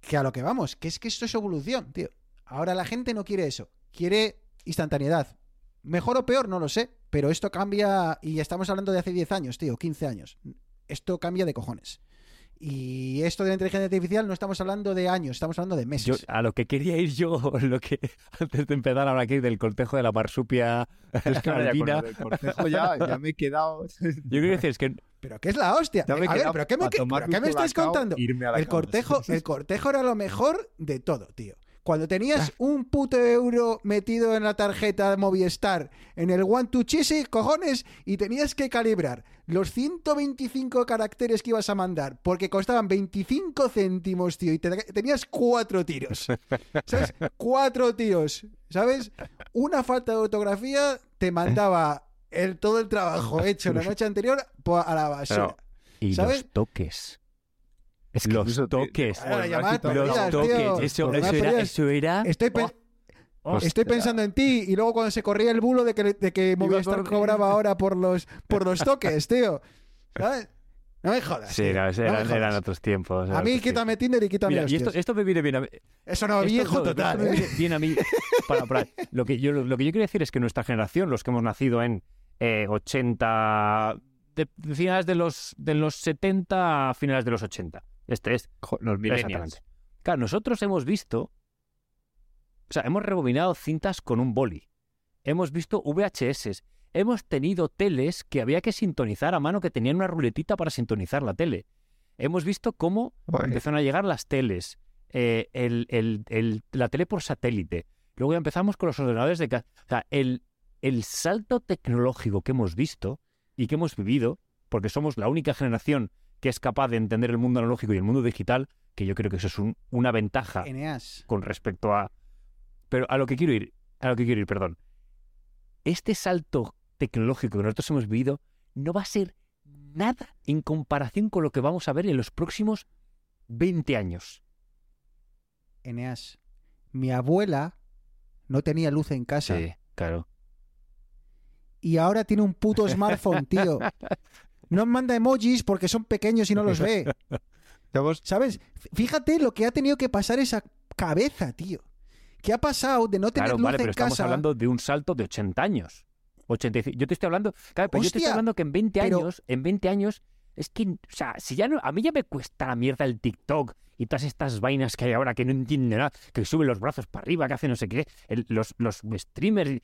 que a lo que vamos, que es que esto es evolución, tío. Ahora la gente no quiere eso. Quiere instantaneidad. Mejor o peor, no lo sé. Pero esto cambia, y estamos hablando de hace 10 años, tío, 15 años. Esto cambia de cojones. Y esto de la inteligencia artificial no estamos hablando de años, estamos hablando de Yo, meses. a lo que quería ir yo, lo que antes de empezar ahora aquí del cortejo de la marsupia Es que albina, del cortejo ya, ya me he quedado. yo quiero decir es que Pero ¿qué es la hostia? Me a ver, ¿pero qué me, pero qué me estáis contando? a El cortejo, el cortejo era lo mejor de todo, tío. Cuando Ah. tenías un puto euro metido en la tarjeta de Movistar, en el One to Chise, cojones, y tenías que calibrar los 125 caracteres que ibas a mandar, porque costaban 25 céntimos, tío, y te- tenías cuatro tiros. ¿Sabes? Cuatro tiros, ¿sabes? Una falta de ortografía te mandaba el, todo el trabajo hecho la noche anterior po- a la basura. Pero- y ¿Sabes? los toques. Es que los Eso te- toques. Has quitado por Los tío. toques. Eso, Por eso más era, eso era. Estoy, pe- Oh, estoy pensando en ti y luego cuando se corría el bulo de que, de que Movistar por- cobraba ahora por los, por los toques, tío. ¿Sabes? No me jodas. Sí, tío. no, No eran, jodas. eran otros tiempos. eran A mí quítame Tinder y quítame Mira, y esto, esto me viene bien a mí. Eso no, Esto viejo no, total. esto me ¿eh? viene bien a mí. Para, para- lo, que yo, lo que yo quiero decir es que nuestra generación, los que hemos nacido en eh, 80, de, de finales de los, de los 70 a finales de los 80. Este es Los millennials. Exactamente. Claro, nosotros hemos visto, o sea, hemos rebobinado cintas con un boli, hemos visto VHS, hemos tenido teles que había que sintonizar a mano, que tenían una ruletita para sintonizar la tele. Hemos visto cómo empezaron a llegar las teles, eh, el- el- el- la tele por satélite. Luego ya empezamos con los ordenadores de casa. O sea, el, el salto tecnológico que hemos visto y que hemos vivido, porque somos la única generación que es capaz de entender el mundo analógico y el mundo digital, que yo creo que eso es un- una ventaja Eneas. con respecto a... Pero a lo que quiero ir, a lo que quiero ir, perdón. Este salto tecnológico que nosotros hemos vivido no va a ser nada en comparación con lo que vamos a ver en los próximos 20 años. Eneas. Mi abuela no tenía luz en casa claro. y ahora tiene un puto smartphone, tío. No manda emojis porque son pequeños y no los ve. ¿Sabes? Fíjate lo que ha tenido que pasar esa cabeza, tío. ¿Qué ha pasado de no tener Claro, luz vale, en pero estamos casa? hablando de un salto de 80 años. 85. Yo te estoy hablando, claro, pero yo te estoy hablando que en 20 pero- años, en 20 años, es que, o sea, si ya no, a mí ya me cuesta la mierda el TikTok y todas estas vainas que hay ahora que no entiende nada, que suben los brazos para arriba, que hacen no sé qué, el- los, los streamers,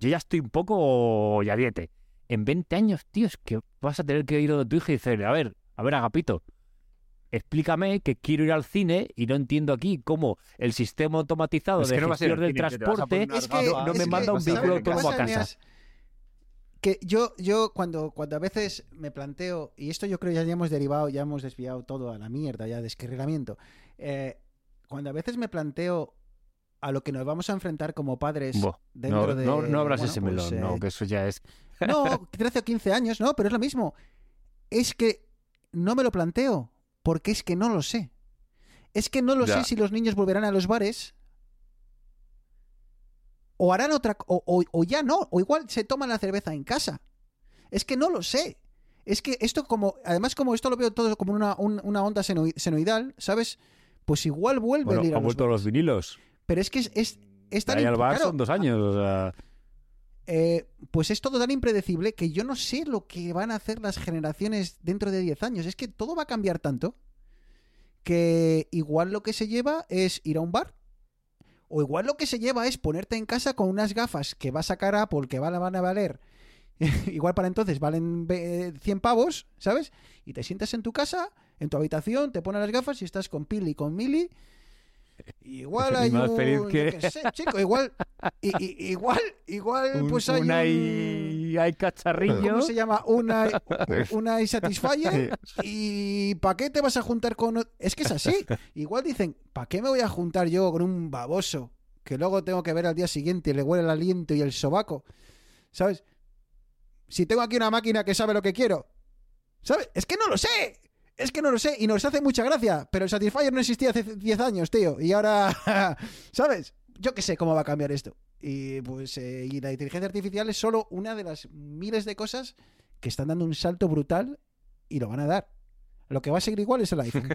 yo ya estoy un poco ya diete. En 20 años, tío, es que vas a tener que ir a tu hijo y decirle, a ver, a ver, Agapito, explícame que quiero ir al cine y no entiendo aquí cómo el sistema automatizado Es de no gestión del cine, transporte Es que, no me manda un ¿sabes vehículo autónomo a casa. Que yo, yo cuando, cuando a veces me planteo, y esto yo creo ya, ya hemos derivado, ya hemos desviado todo a la mierda, ya descarrilamiento. Eh, cuando a veces me planteo a lo que nos vamos a enfrentar como padres dentro no, de. no, no abras bueno, ese pues, melón, eh, no, que eso ya es... No, 13 o 15 años, no, pero es lo mismo. Es que no me lo planteo, porque es que no lo sé. Es que no lo Ya. sé si los niños volverán a los bares. O harán otra. O, o- o ya no. O igual se toman la cerveza en casa. Es que no lo sé. Es que esto, como. Además, como esto lo veo todo como una, un- una onda seno- senoidal, ¿sabes? Pues igual vuelve Bueno, el ir a han los vuelto bares. los vinilos. Pero es que es, es, es tan al bar claro, son dos años, o sea... eh, pues es todo tan impredecible que yo no sé lo que van a hacer las generaciones dentro de 10 años. Es que todo va a cambiar tanto que igual lo que se lleva es ir a un bar. O igual lo que se lleva es ponerte en casa con unas gafas que va a sacar Apple que van a, valer. igual para entonces valen ve- 100 pavos, ¿sabes? Y te sientas en tu casa, en tu habitación, te pones las gafas y estás con Pili y con Mili. Igual Y hay más un, feliz que- sé, chico, igual, i- i- igual, igual, Un, pues hay un un- hay, hay cacharrillo. ¿Cómo se llama? Una, una Satisfyer. ¿Y para qué te vas a juntar con.? Es que es así. Igual dicen, ¿para qué me voy a juntar yo con un baboso que luego tengo que ver al día siguiente y le huele el aliento y el sobaco? ¿Sabes? Si tengo aquí una máquina que sabe lo que quiero. ¿Sabes? Es que no lo sé. Es que no lo sé y nos hace mucha gracia. Pero el Satisfyer no existía hace 10 años, tío. Y ahora. ¿Sabes? Yo qué sé cómo va a cambiar esto. Y pues eh, y la inteligencia artificial es solo una de las miles de cosas que están dando un salto brutal y lo van a dar. Lo que va a seguir igual es el iPhone.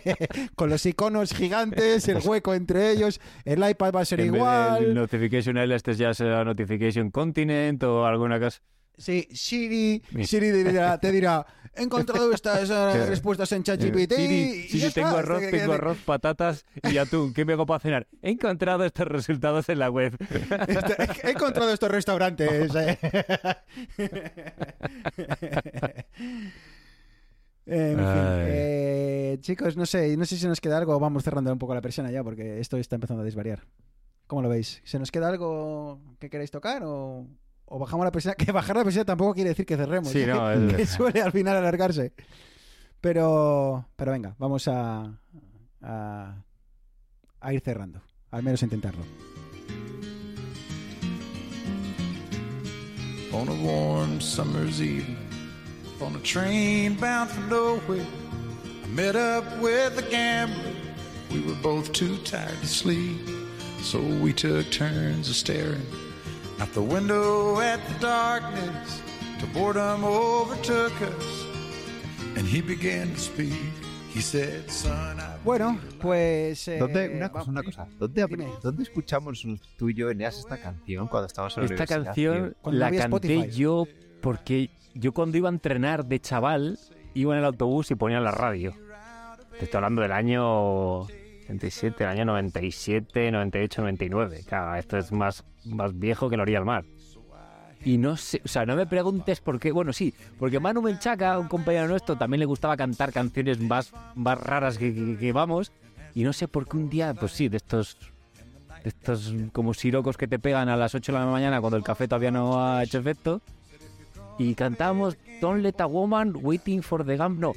Con los iconos gigantes, el hueco entre ellos, el iPad va a ser en vez igual. del notification L, este ya será Notification Continent o alguna cosa. Sí, Siri, Siri dirá- te dirá, he encontrado estas eh, respuestas en ChatGPT. Siri, Siri, tengo está. arroz, tengo que- arroz, patatas y atún. ¿Qué me hago para cenar? He encontrado estos resultados en la web. Este- he encontrado estos restaurantes. eh. En fin, eh, chicos, no sé, no sé si nos queda algo vamos cerrando un poco la persiana ya, porque esto está empezando a desvariar. ¿Cómo lo veis? ¿Se nos queda algo que queréis tocar o, o bajamos la persiana? Que bajar la persiana tampoco quiere decir que cerremos. Sí, ¿eh? no, es- que suele al final alargarse. Pero, pero venga, vamos a, a, a ir cerrando. Al menos intentarlo. on a warm summer's evening on a train bound for nowhere. I met up with a gambler. We were both too tired to sleep, so we took turns of staring out the window at the darkness. Till boredom overtook us, and he began to speak. He said, "Son, I Bueno, pues. eh, ¿Dónde, una va- cosa, una cosa. ¿Dónde. ¿Dónde escuchamos tú y yo, Eneas, esta canción cuando estábamos en la Esta universidad, canción tío? La canté Spotify. yo porque yo cuando iba a entrenar de chaval iba en el autobús y ponía la radio. Te estoy hablando del año 97, el año 97, 98, 99. Claro, esto es más, más viejo que la orilla del mar. Y no sé, o sea, no me preguntes por qué. Bueno, sí, porque Manu Menchaca, un compañero nuestro, también le gustaba cantar canciones más, más raras que, que- que vamos. Y no sé por qué un día, pues sí, de estos de estos como sirocos que te pegan a las 8 de la mañana cuando el café todavía no ha hecho efecto. Y cantamos Don't Let a Woman Waiting for the Gun. No,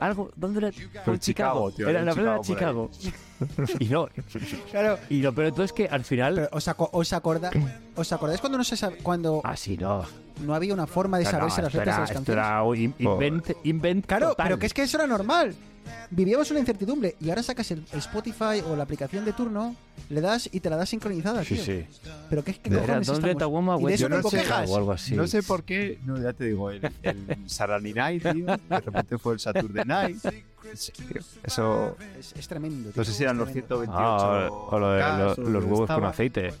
algo. ¿Dónde era? Por Chicago, Chicago. tío, era en la playa Chicago, de Chicago. y no. Claro, Y lo peor de todo es que al final. pero ¿os, aco- os, acorda- ¿os acordáis cuando no se sab- cuando Ah, sí, no. No había una forma de saberse no, las letras de las canciones? era un in- invent, invent Claro, total. pero que es que eso era normal. Vivíamos una incertidumbre y ahora sacas el Spotify o la aplicación de turno, le das y te la das sincronizada, Sí, tío. sí. Pero qué, qué Era cojones Don't Let a estamos? Woman Y de eso no quejas. o algo así. No sé por qué, no, ya te digo, el, el Saturday Night, tío, de repente fue el Saturday Night. Sí, Eso, Es, es tremendo. tío, no sé si eran los es tremendo. 128 Ah, o, o lo de Ks, lo- o los lo huevos con aceite.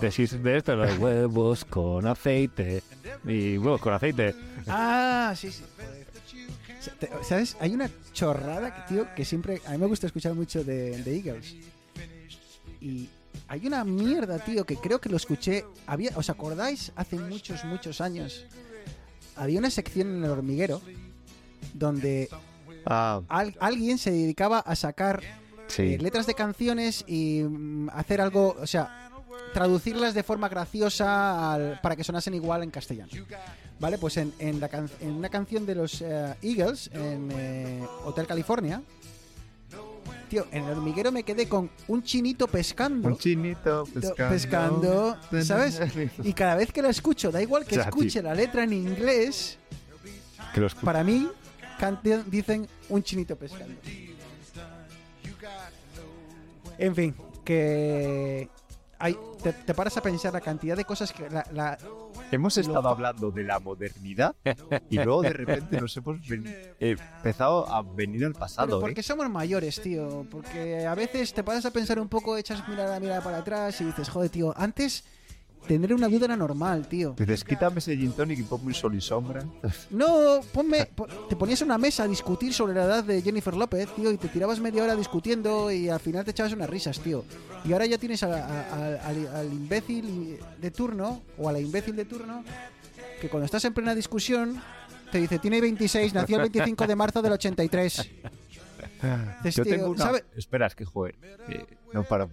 Decís de esto, los huevos con aceite. Y huevos con aceite. Ah, sí, sí. ¿Sabes? Hay una chorrada, que, tío, que siempre... A mí me gusta escuchar mucho de, de Eagles. Y hay una mierda, tío, que creo que lo escuché... Había, ¿Os acordáis? Hace muchos, muchos años. Había una sección en el hormiguero donde Ah, al- alguien se dedicaba a sacar sí. eh, letras de canciones y mm, hacer algo, o sea, traducirlas de forma graciosa al- para que sonasen igual en castellano. Vale, pues en, en la can- en una canción de los eh, Eagles, en eh, Hotel California, tío, en el hormiguero me quedé con un chinito pescando. Un chinito pescando. pescando, ¿sabes? Y cada vez que la escucho, da igual que escuche la letra en inglés, Que para mí dicen un chinito pescando. En fin, que hay, te, te paras a pensar la cantidad de cosas que la, la- Hemos estado Lo- hablando de la modernidad y luego de repente nos hemos ven- eh, empezado a venir al pero pasado. porque ¿eh? somos mayores, tío. Porque a veces te paras a pensar un poco, echas mirada, mirada para atrás y dices, joder, tío, antes tener una duda era normal, tío. Dices, quítame ese gin tonic y ponme un sol y sombra. No, ponme, po- te ponías en una mesa a discutir sobre la edad de Jennifer López, tío, y te tirabas media hora discutiendo y al final te echabas unas risas, tío. Y ahora ya tienes a- a- a- al, imbécil de turno, o a la imbécil de turno, que cuando estás en plena discusión te dice, tiene 26, nació el 25 de marzo del 83. Dices, Yo tío, tengo una. ¿sabe? Espera, es que joder. eh, no para.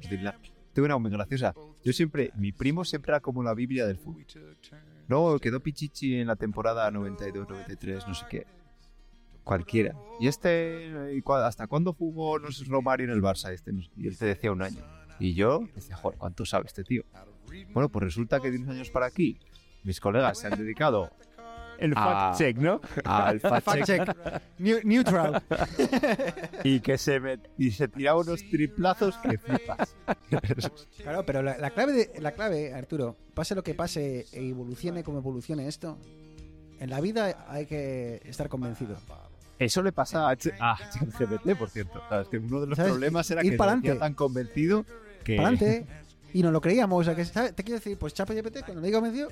Tengo una muy graciosa. Yo siempre. Mi primo siempre era como la Biblia del fútbol. Luego quedó Pichichi en la temporada 92-93, no sé qué. Cualquiera. Y este. eh, ¿Hasta cuándo jugó no sé, Romario en el Barça? Este, y él te decía un año. Y yo decía, joder, ¿cuánto sabe este tío? Bueno, pues resulta que de unos años para aquí, mis colegas se han dedicado El Ah. fact check, ¿no? al fact Fact check check. Neu- neutral. y que se me, y se tiraba unos triplazos que flipas. Claro, pero la, la clave, de- la clave, Arturo, pase lo que pase e evolucione como evolucione esto, en la vida hay que estar convencido. Eso le pasa a, Ch- a ChatGPT, por cierto. Sabes que uno de los ¿Sabes? problemas era Ir que decía tan convencido que Para adelante. y no lo creíamos. O sea, que, ¿sabes? Te quiero decir, pues ChatGPT, cuando me digo convencido,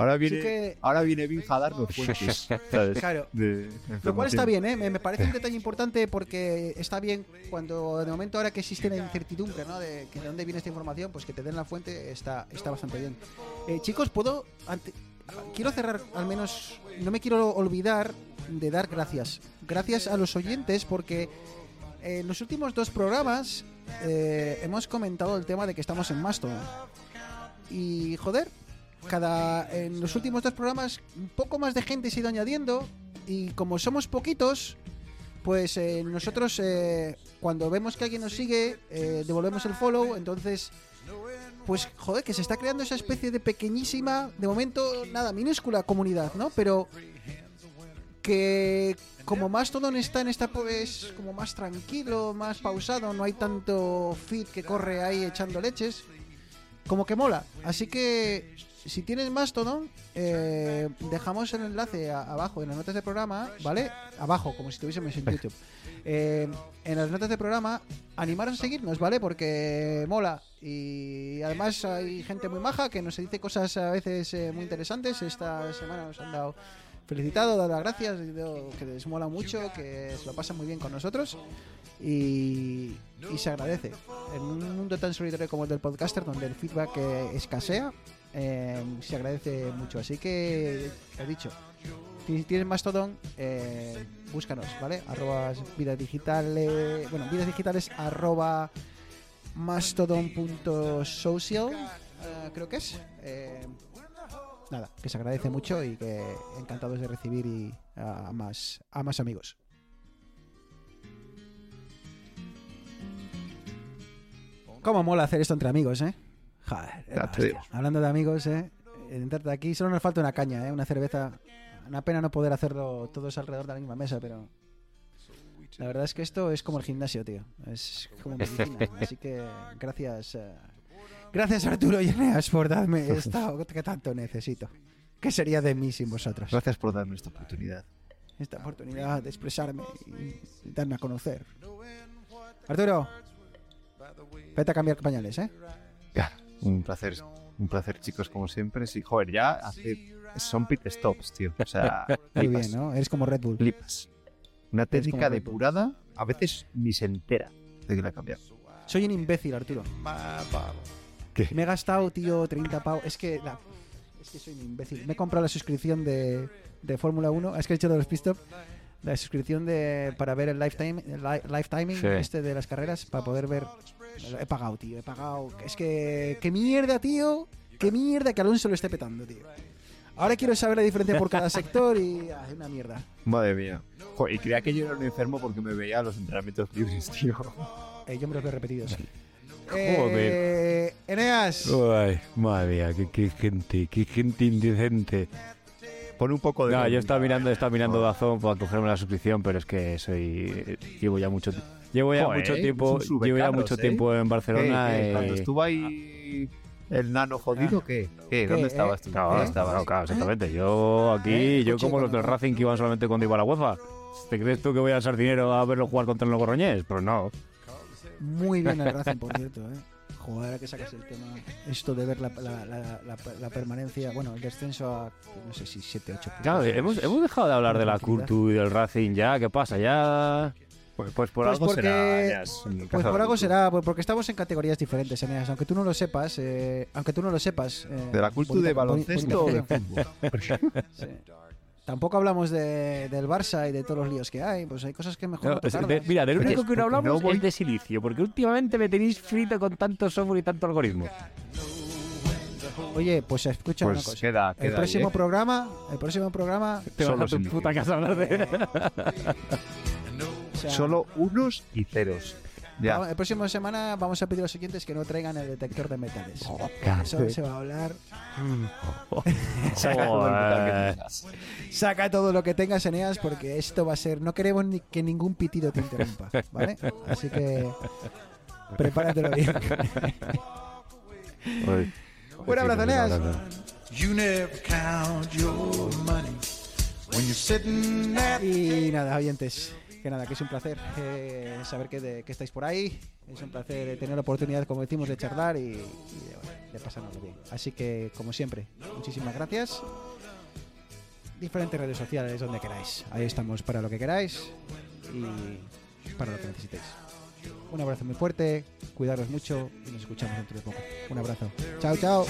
Ahora Así viene, que- ahora viene Binge a darnos fuentes. ¿sabes? Claro. De Lo cual está bien, ¿eh? Me, me parece un detalle importante porque está bien cuando de momento ahora que existe la incertidumbre, ¿no? De, que de dónde viene esta información, pues que te den la fuente está, está bastante bien. Eh, chicos, puedo... ante- quiero cerrar al menos... No me quiero olvidar de dar gracias. Gracias a los oyentes porque en los últimos dos programas eh, hemos comentado el tema de que estamos en Mastodon. Y joder, cada en los últimos dos programas un poco más de gente se ha ido añadiendo y como somos poquitos, pues eh, nosotros eh, cuando vemos que alguien nos sigue eh, devolvemos el follow, entonces pues joder que se está creando esa especie de pequeñísima, de momento nada minúscula comunidad, ¿no? Pero que como Mastodon está en esta pues como más tranquilo, más pausado, no hay tanto feed que corre ahí echando leches, como que mola. Así que si tienes Mastodon, eh, dejamos el enlace a- abajo en las notas del programa, ¿vale? Abajo, como si estuviésemos en YouTube. Eh, en las notas del programa, animaros a seguirnos, ¿vale? Porque mola. Y además hay gente muy maja que nos dice cosas a veces eh, muy interesantes. Esta semana nos han dado felicitado, dado las gracias, que les mola mucho, que se lo pasan muy bien con nosotros y, y se agradece. En un mundo tan solitario como el del podcaster, donde el feedback eh, escasea, eh, se agradece mucho. Así que, he dicho, si tienes Mastodon, eh, búscanos, ¿vale? Arroba vidas digitales, bueno, vidas digitales arroba mastodon.social, eh, creo que es. Eh, nada, que se agradece mucho y que encantados de recibir y a más, a más amigos. Cómo mola hacer esto entre amigos, ¿eh? Joder, Ya te digo. hablando de amigos, ¿eh? Aquí, solo nos falta una caña, ¿eh? Una cerveza. Una pena no poder hacerlo todos alrededor de la misma mesa, pero... La verdad es que esto es como el gimnasio, tío. Es como medicina. Así que gracias... eh, Gracias Arturo y Eneas por darme esto que tanto necesito. ¿Qué sería de mí sin vosotros? Gracias por darme esta oportunidad. Esta oportunidad de expresarme y darme a conocer. Arturo, vete a cambiar pañales, ¿eh? Ya, un placer. Un placer, chicos, como siempre. Sí, joder, ya hace... Son pit stops, tío. O sea, Muy bien, ¿no? Eres como Red Bull. flipas. Una técnica depurada, a veces ni se entera de que la ha cambiado. Soy un imbécil, Arturo. Me he gastado, tío, 30 pavos. Es que, la- es que soy un imbécil. Me he comprado la suscripción de, de Fórmula 1. Es que he hecho de los pit stop. La suscripción de para ver el lifetime, el li- lifetiming Sí. este de las carreras para poder ver. He pagado, tío. He pagado. Es que qué mierda, tío. Qué mierda que Alonso lo esté petando, tío. Ahora quiero saber la diferencia por cada sector y ah, es una mierda. Madre mía. Joder, y creía que yo era un enfermo porque me veía los entrenamientos libres, tío. Eh, yo me los veo repetidos. Joder. Eh, Eneas. Ay, madre mía, qué, qué gente, qué gente indecente. Pon un poco de... No, yo estaba mirando, estaba mirando Dazón para cogerme la suscripción, pero es que soy eh, llevo ya mucho llevo ya Joder, mucho tiempo, llevo ya mucho ¿eh? tiempo en ¿Qué, Barcelona y- Cuando estuvo ahí el nano jodido, ¿qué? ¿Qué? ¿Dónde ¿Qué, estabas eh? tú? Claro, ¿Eh? estaba, claro, claro, exactamente. Yo aquí, ¿Eh? yo como los del Racing que iban solamente cuando iba a la UEFA. ¿Te crees tú que voy al Sardinero a verlo jugar contra el Logroñés? Pues no. Muy bien el Racing, por cierto, ¿eh? Joder, que sacas el tema. Esto de ver la, la, la, la, la permanencia, bueno, el descenso a, no sé si 7, 8 Claro, hemos, hemos dejado de hablar de la. Curtu y del Racing ya. ¿Qué pasa? Ya. Pues, pues por Pues algo porque- será. Pues por algo será, pues porque estamos en categorías diferentes, Eneas. Aunque tú no lo sepas, eh, aunque tú no lo sepas. eh, ¿De la cultura de baloncesto o de fútbol? Sí. Tampoco hablamos de, del Barça y de todos los líos que hay. Pues hay cosas que mejor no, No, es- de- mira, del único que no hablamos no voy- es de silicio, porque últimamente me tenéis frito con tanto software y tanto algoritmo. Oye, pues escucha una Pues cosa. queda, el queda próximo ahí, ¿eh? programa, el próximo programa, Te vas a tu puta casa a hablar de... sea, Solo unos y ceros. Ya. vamos- el próximo semana vamos a pedir a los siguientes que no traigan el detector de metales. Eso se va a hablar. Saca todo que. Saca todo lo que tengas, Eneas, porque esto va a ser. No queremos ni que ningún pitido te interrumpa, ¿vale? Así que. Prepáratelo bien. Un abrazo, Eneas. You never count your money When you're sitting at Y nada, oyentes, que nada, que es un placer eh, saber que, que estáis por ahí. Es un placer tener la oportunidad, como decimos, de charlar y, y de, pasárnoslo bien. Así que, como siempre, muchísimas gracias. Diferentes redes sociales, donde queráis. Ahí estamos para lo que queráis y para lo que necesitéis. Un abrazo muy fuerte, cuidaros mucho y nos escuchamos dentro de poco. Un abrazo. Chao, chao.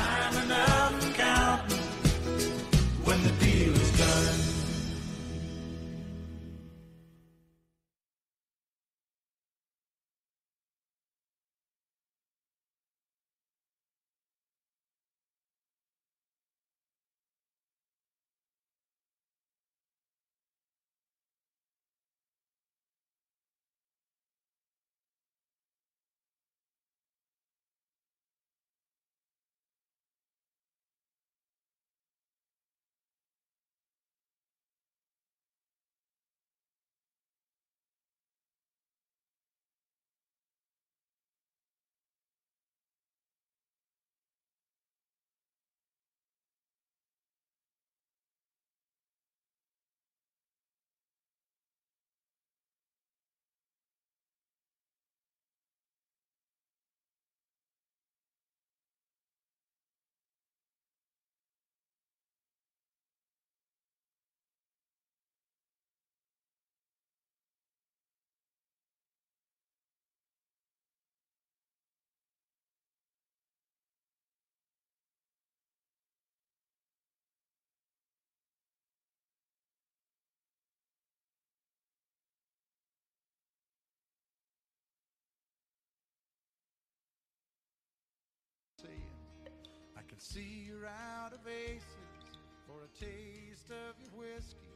See you're out of aces for a taste of your whiskey.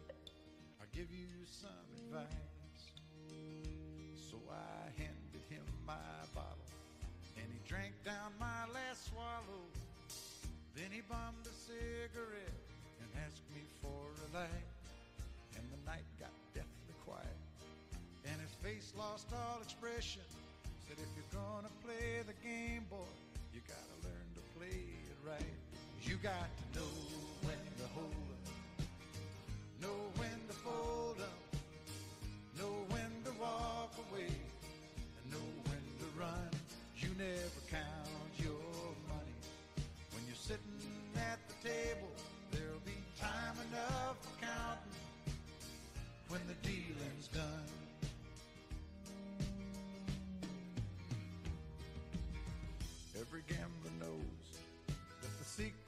I'll give you some advice. So I handed him my bottle, and he drank down my last swallow. Then he bummed a cigarette and asked me for a light. And the night got deathly quiet, and his face lost all expression. Said, if you're gonna play the game, boy, you gotta learn to play right. You got to know when to hold 'em, know when to fold 'em, know when to walk away, and know when to run. You never count your money when you're sitting at the table. There'll be time enough for counting when the dealing's done. Every gambler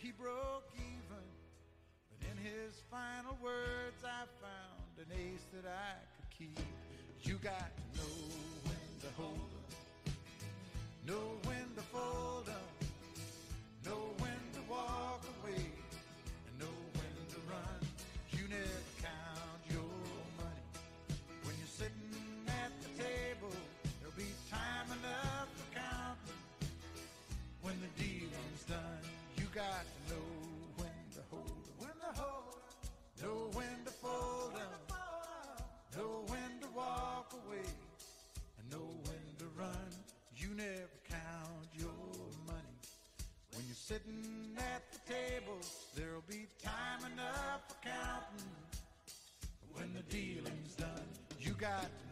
he broke even. But in his final words, I found an ace that I could keep. You got to know when to hold 'em, know when to fold 'em, got to know when to hold 'em, when to hold 'em, know when to fold 'em, know when to walk away, and know when to run. You never count your money when you're sitting at the table. There'll be time enough for counting when the dealing's done. You got to